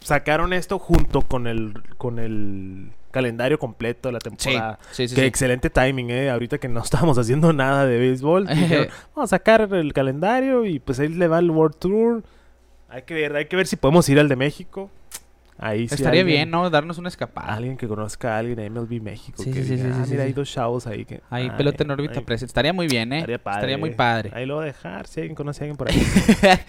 sacaron esto junto con el, con el calendario completo de la temporada. sí, sí, Qué sí. excelente timing, ¿eh? Ahorita que no estábamos haciendo nada de béisbol. dijeron, vamos a sacar el calendario y pues ahí le va el World Tour. Hay que ver, hay que ver si podemos ir al de México. Ahí sí Estaría alguien- bien, ¿no? Darnos una escapada. Alguien que conozca a alguien de MLB México. Sí, que sí, sí, diga, sí, "Ah, sí, mira, hay dos chavos ahí que... Ahí, ay, pelota en órbita ay, presente. Estaría muy bien, ¿eh? Estaría padre. Estaría muy padre. Ahí lo voy a dejar, si alguien conoce a alguien por ahí.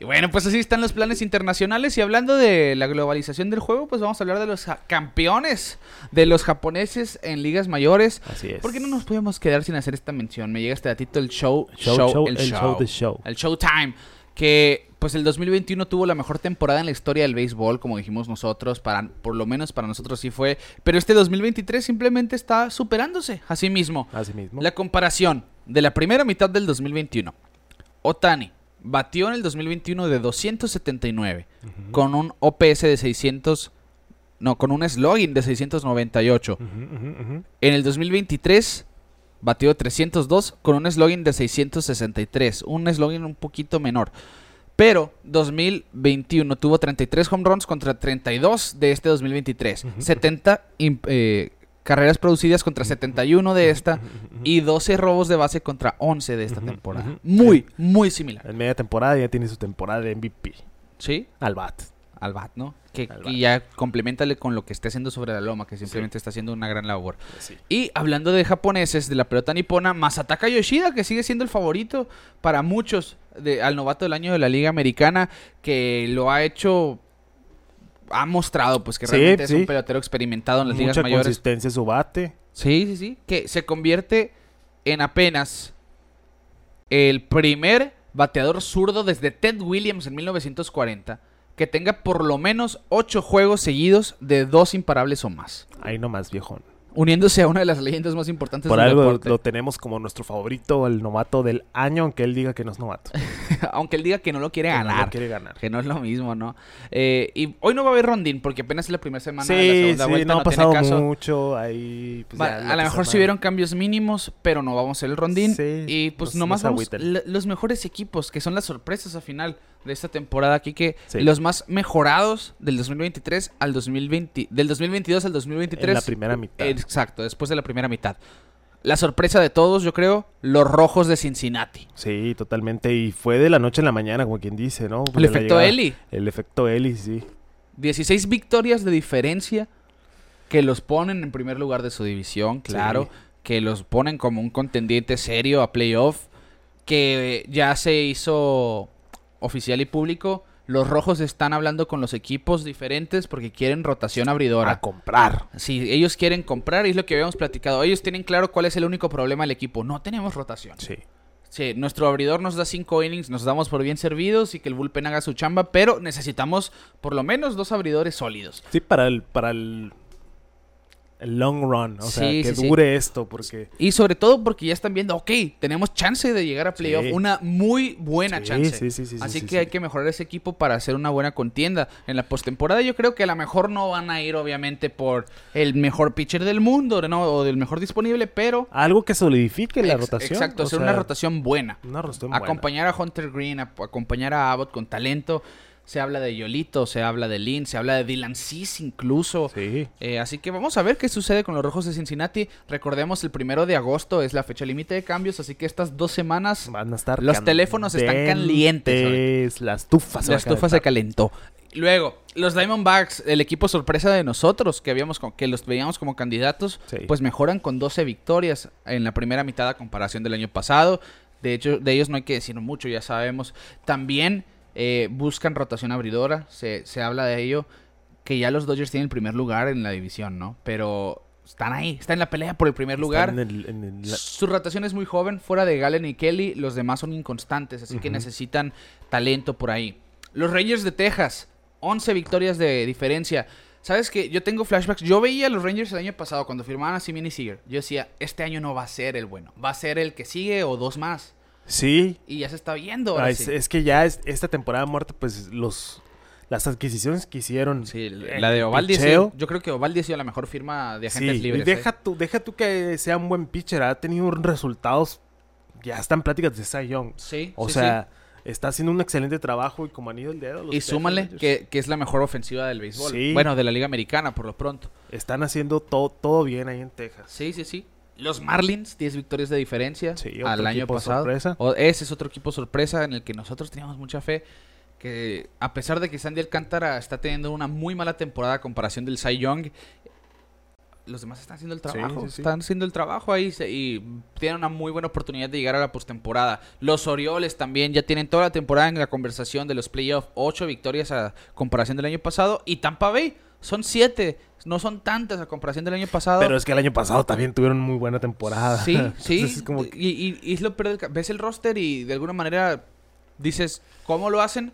Y bueno, pues así están los planes internacionales. Y hablando de la globalización del juego, pues vamos a hablar de los campeones de los japoneses en ligas mayores. Así es. ¿Por qué no nos podemos quedar sin hacer esta mención? Me llega este datito el show, Show, show, show, el, el show, show de show. el Showtime. Que pues el 2021 tuvo la mejor temporada en la historia del béisbol, como dijimos nosotros, para, por lo menos para nosotros sí fue. Pero este 2023 simplemente está superándose a sí mismo. Así mismo. La comparación de la primera mitad del 2021. Otani batió en el 2021 de 279 Ujú. con un OPS de 600 no, con un slogan de 698. Ujú, ujú, ujú. En el 2023 batió 302 con un slogan de 663, un slogan un poquito menor. Pero 2021 tuvo 33 home runs contra 32 de este 2023, Ujú. 70 im- eh, carreras producidas contra 71 de esta y 12 robos de base contra 11 de esta temporada. Muy, muy similar. En media temporada ya tiene su temporada de MVP. ¿Sí? Al bat. Al bat, ¿no? Que, Al bat. ya complementale con lo que esté haciendo sobre la loma, que simplemente está haciendo una gran labor. Sí. Y hablando de japoneses, de la pelota nipona, Masataka Yoshida, que sigue siendo el favorito para muchos de, al novato del año de la Liga Americana, que lo ha hecho ha mostrado pues que Sí, realmente es un pelotero experimentado en las ligas Mucha mayores. consistencia en su bate. Sí, sí, sí. Que se convierte en apenas el primer bateador zurdo desde Ted Williams en 1940 que tenga por lo menos ocho juegos seguidos de dos imparables o más. Ahí nomás, viejón. Uniéndose a una de las leyendas más importantes Por del algo deporte. lo tenemos como nuestro favorito, el novato del año, aunque él diga que no es novato. Aunque él diga que no lo quiere Que no lo ganar. quiere ganar. Que no es lo mismo, ¿no? Eh, y hoy no va a haber rondín porque apenas es la primera semana de la Sí, segunda sí, vuelta. no No, ha tiene pasado caso. mucho. Ahí, pues, Va- ya a lo mejor sí hubieron cambios mínimos, pero no vamos a hacer el rondín. Sí, y pues no- nomás vamos los mejores equipos, que son las sorpresas al final de esta temporada aquí, que Sí. los más mejorados del 2023 al 2020, del 2022 al 2023. En la primera mitad. Exacto, después de la primera mitad. La sorpresa de todos, yo creo, los rojos de Cincinnati. Sí, totalmente. Y fue de la noche en la mañana, como quien dice, ¿no? El efecto. Eli. El efecto Eli, sí. 16 victorias de diferencia que los ponen en primer lugar de su división, claro. Sí. Que los ponen como un contendiente serio a playoff. Que ya se hizo oficial y público. Los rojos están hablando con los equipos diferentes porque quieren rotación abridora. A comprar. Sí, ellos quieren comprar y es lo que habíamos platicado. Ellos tienen claro cuál es el único problema del equipo. No tenemos rotación. Sí. Sí, nuestro abridor nos da cinco innings, nos damos por bien servidos y que el bullpen haga su chamba, pero necesitamos por lo menos dos abridores sólidos. Sí, para el, para el, el long run. O sea, que sí, sí. dure esto, porque. Y sobre todo porque ya están viendo, ok, tenemos chance de llegar a playoff, una muy buena chance. sí, sí, sí, sí, Así sí, que hay que mejorar ese equipo para hacer una buena contienda. En la postemporada yo creo que a lo mejor no van a ir obviamente por el mejor pitcher del mundo ¿no? o del mejor disponible, pero... Algo que solidifique la Ex- rotación. Exacto, o hacer sea, una rotación buena. Una rotación buena. acompañar a Hunter Green, a- acompañar a Abbott con talento. Se habla de Yolito, se habla de Lynn, se habla de Dylan Cis incluso. Sí. Eh, así que vamos a ver qué sucede con los Rojos de Cincinnati. Recordemos, el primero de agosto es la fecha límite de cambios, así que estas dos semanas Van a estar. Los teléfonos están calientes calientes. La estufa se la estufa se calentó. Luego, los Diamondbacks, el equipo sorpresa de nosotros, que habíamos co- que los veíamos como candidatos, Sí. pues mejoran con 12 victorias en la primera mitad a comparación del año pasado. De hecho, de ellos no hay que decir mucho, ya sabemos. También eh, buscan rotación abridora, se, se habla de ello, que ya los Dodgers tienen el primer lugar en la división, ¿no? Pero están ahí, están en la pelea por el primer lugar. Están en el- en el- la- Su rotación es muy joven, fuera de Galen y Kelly, los demás son inconstantes, así que necesitan talento por ahí. Los Rangers de Texas, 11 victorias de diferencia. ¿Sabes que Yo tengo flashbacks. Yo veía a los Rangers el año pasado cuando firmaban a Simeon y Seager. Yo decía, este año no va a ser el bueno, va a ser el que sigue o dos más. Sí. Y ya se está viendo. ahora Ah, es, sí. es que ya es, esta temporada muerta, pues los las adquisiciones que hicieron. Sí, la de Ovaldi, sí. yo creo que Ovaldi ha sido la mejor firma de agentes sí, libres. y ¿eh? deja, tú, deja tú que sea un buen pitcher. Ha tenido resultados. Ya están pláticas de Cy Young. Sí, O sí, sea, está haciendo un excelente trabajo y como anillo el dedo. los Y súmale que es la mejor ofensiva del béisbol. Sí. Bueno, de la Liga Americana, por lo pronto. Están haciendo todo, todo bien ahí en Texas. Sí, sí, sí. Los Marlins, 10 victorias de diferencia Sí, al año pasado. sorpresa. O- ese es otro equipo sorpresa en el que nosotros teníamos mucha fe. Que a pesar de que Sandy Alcántara está teniendo una muy mala temporada a comparación del Cy Young, los demás están haciendo el Sí, trabajo. sí, sí. Están haciendo el trabajo ahí se- y tienen una muy buena oportunidad de llegar a la postemporada. Los Orioles también ya tienen toda la temporada en la conversación de los playoffs. Ocho victorias a comparación del año pasado. Y Tampa Bay son siete. No son tantas a comparación del año pasado. Pero es que el año pasado también tuvieron muy buena temporada. Sí, sí. Entonces es como que- y, y- y es lo peor del Ves el roster y de alguna manera dices, ¿cómo lo hacen?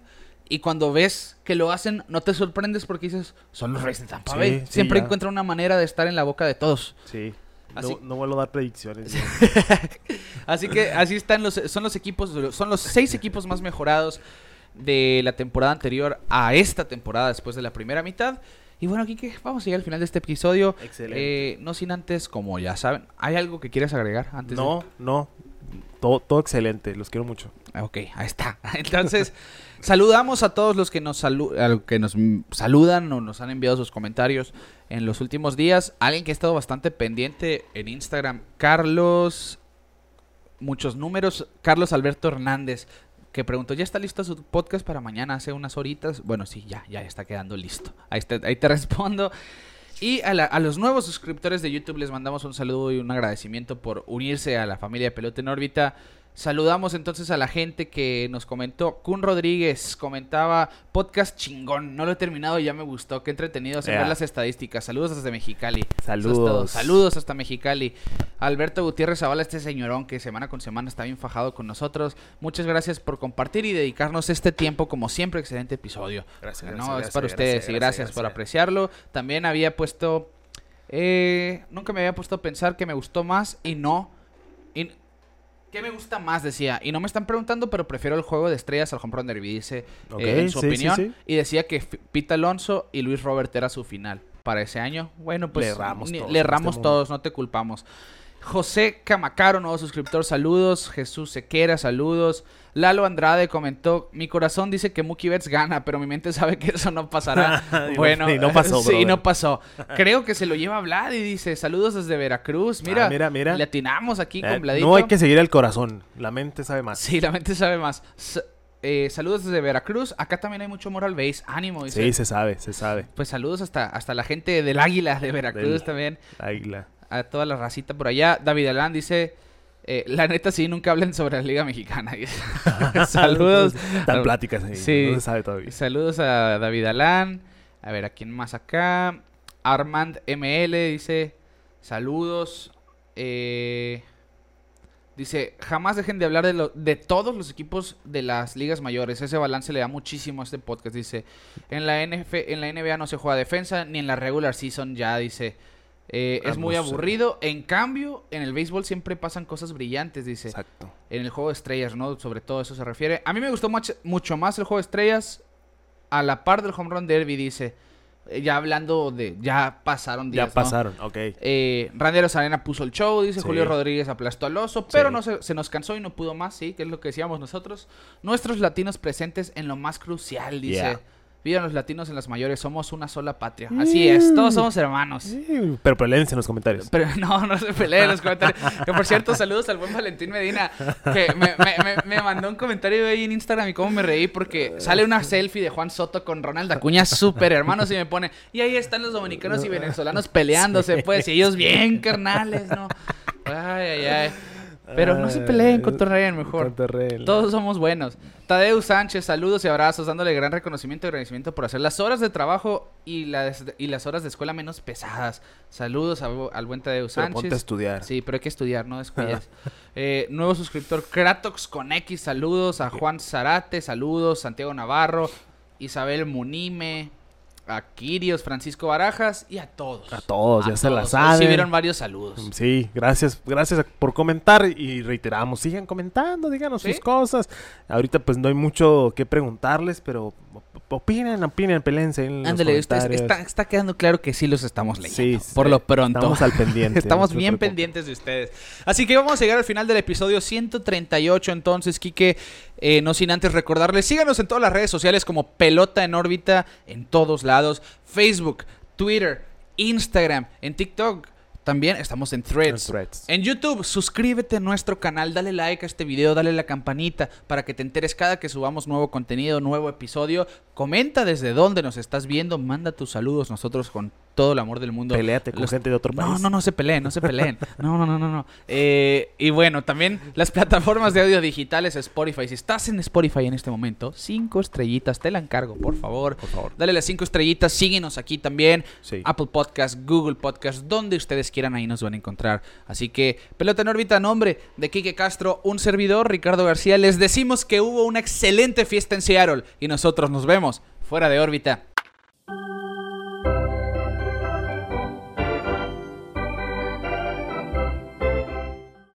Y cuando ves que lo hacen, no te sorprendes porque dices, son los Reyes de Tampa Sí, Bay. sí, Siempre ya. encuentran una manera de estar en la boca de todos. Sí. Así- No, no vuelvo a dar predicciones. Así que así están los, son los equipos, son los seis equipos más mejorados de la temporada anterior a esta temporada después de la primera mitad. Y bueno, Kike, vamos a llegar al final de este episodio. Excelente. Eh, no sin antes, como ya saben, ¿hay algo que quieras agregar antes de- no, no. Todo, todo excelente. Los quiero mucho. Ah, Ok, ahí está. Entonces, saludamos a todos los que nos, salu- a los que nos saludan o nos han enviado sus comentarios en los últimos días. Alguien que ha estado bastante pendiente en Instagram, Carlos, muchos números, Carlos Alberto Hernández, que preguntó, ¿ya está listo su podcast para mañana hace unas horitas? Bueno, sí, ya, ya está quedando listo. Ahí, está- ahí te respondo. Y a, la- a los nuevos suscriptores de YouTube les mandamos un saludo y un agradecimiento por unirse a la familia de Pelota en órbita. Saludamos entonces a la gente que nos comentó. Kun Rodríguez comentaba podcast chingón. No lo he terminado y ya me gustó. Qué entretenido hacer Ea. ver las estadísticas. Saludos desde Mexicali. Saludos. todo. Saludos hasta Mexicali. Alberto Gutiérrez Zavala, este señorón que semana con semana está bien fajado con nosotros. Muchas gracias por compartir y dedicarnos este tiempo, como siempre, excelente episodio. Gracias, no, gracias, es para ustedes gracias, y gracias, por apreciarlo. También había puesto. eh, nunca me había puesto a pensar que me gustó más y no. Y, ¿Qué me gusta más? Decía. Y no me están preguntando, pero prefiero el juego de estrellas al Home Run Derby, dice eh, en su sí, opinión. sí. Y decía que Pete Alonso y Luis Robert era su final para ese año. Bueno, pues Le erramos todos le este todos, no te culpamos. José Camacaro, nuevo suscriptor, saludos. Jesús Sequera, saludos. Lalo Andrade comentó, mi corazón dice que Mookie Betts gana, pero mi mente sabe que eso no pasará. Bueno, y no pasó, sí, brother. no pasó. Creo que se lo lleva Vlad y dice, saludos desde Veracruz. Mira, Ah, mira, mira. le atinamos aquí Eh, con Vladito. no hay que seguir el corazón. La mente sabe más. Sí, la mente sabe más. S- eh, saludos desde Veracruz. Acá también hay mucho moral base. Ánimo, dice. Sí, se sabe, se sabe. Pues saludos hasta, hasta la gente del Águila de Veracruz Del- también. Águila. A toda la racita por allá. David Alán dice... eh, la neta, sí, nunca hablen sobre la Liga Mexicana. saludos. Tan pláticas ahí. Sí. No se sabe todavía. Saludos a David Alán. A ver, ¿a quién más acá? Armand ML dice... Saludos. Eh, dice, jamás dejen de hablar de, lo- de todos los equipos de las ligas mayores. Ese balance le da muchísimo a este podcast. Dice, en la, NF, en la NBA no se juega defensa, ni en la regular season ya, dice. Eh, es muy aburrido. En cambio, en el béisbol siempre pasan cosas brillantes, dice. Exacto. En el juego de estrellas, ¿no? Sobre todo eso se refiere. A mí me gustó much- mucho más el juego de estrellas a la par del home run derby, dice. Eh, Ya hablando de... Ya pasaron días, Ya ¿no? pasaron, ok. Eh, Randy Arozarena puso el show, dice Sí. Julio Rodríguez aplastó al oso, pero Sí. no se, se nos cansó y no pudo más, sí, que es lo que decíamos nosotros. Nuestros latinos presentes en lo más crucial, dice. Yeah. Vivan los latinos en las mayores, somos una sola patria. Así es, todos somos hermanos. Sí, pero pelense en los comentarios. Pero no, no se peleen en los comentarios. Que por cierto, saludos al buen Valentín Medina, que me, me- me- me mandó un comentario ahí en Instagram y cómo me reí porque sale una selfie de Juan Soto con Ronald Acuña, súper hermanos, y me pone, y ahí están los dominicanos y venezolanos peleándose, pues, y ellos bien carnales, ¿no? Ay, ay, ay. Pero no se peleen, cotorreen mejor. Cotorreen. Todos somos buenos. Tadeu Sánchez, saludos y abrazos, dándole gran reconocimiento y agradecimiento por hacer las horas de trabajo y las, y las horas de escuela menos pesadas. Saludos a- al buen Tadeu Pero Sánchez. ponte a estudiar. Sí, pero hay que estudiar, no descuides. Eh, nuevo suscriptor Kratox con X, saludos a Juan Zarate, saludos, Santiago Navarro, Isabel Munime, a Kirios, Francisco Barajas y a todos. A todos, ya se la saben. Sí vieron varios saludos. Sí, gracias, gracias por comentar y reiteramos, sigan comentando, díganos ¿Sí? sus cosas. Ahorita pues no hay mucho que preguntarles, pero opinen, opinen, pelense Ándale, está, está quedando claro que sí los estamos leyendo. Sí, por sí, lo pronto. Estamos al pendiente. Estamos no bien pendientes de ustedes. Así que vamos a llegar al final del episodio 138. Entonces, Quique, eh, no sin antes recordarles, síganos en todas las redes sociales como Pelota en órbita, en todos lados. Facebook, Twitter, Instagram, en TikTok. También estamos en Threads. En Threads. En YouTube, suscríbete a nuestro canal, dale like a este video, dale la campanita para que te enteres cada que subamos nuevo contenido, nuevo episodio. Comenta desde dónde nos estás viendo, manda tus saludos, nosotros con todo el amor del mundo. Peleate con Los- gente de otro país. No, no, no se peleen, no se peleen. No, no, no, no, no. Eh, y bueno, también las plataformas de audio digitales, Spotify. Si estás en Spotify en este momento, cinco estrellitas, te la encargo, por favor. Por favor. Dale las cinco estrellitas, síguenos aquí también. Sí. Apple Podcast, Google Podcast, donde ustedes quieran, ahí nos van a encontrar. Así que, pelota en órbita, a nombre de Quique Castro, un servidor, Ricardo García, les decimos que hubo una excelente fiesta en Seattle y nosotros nos vemos fuera de órbita.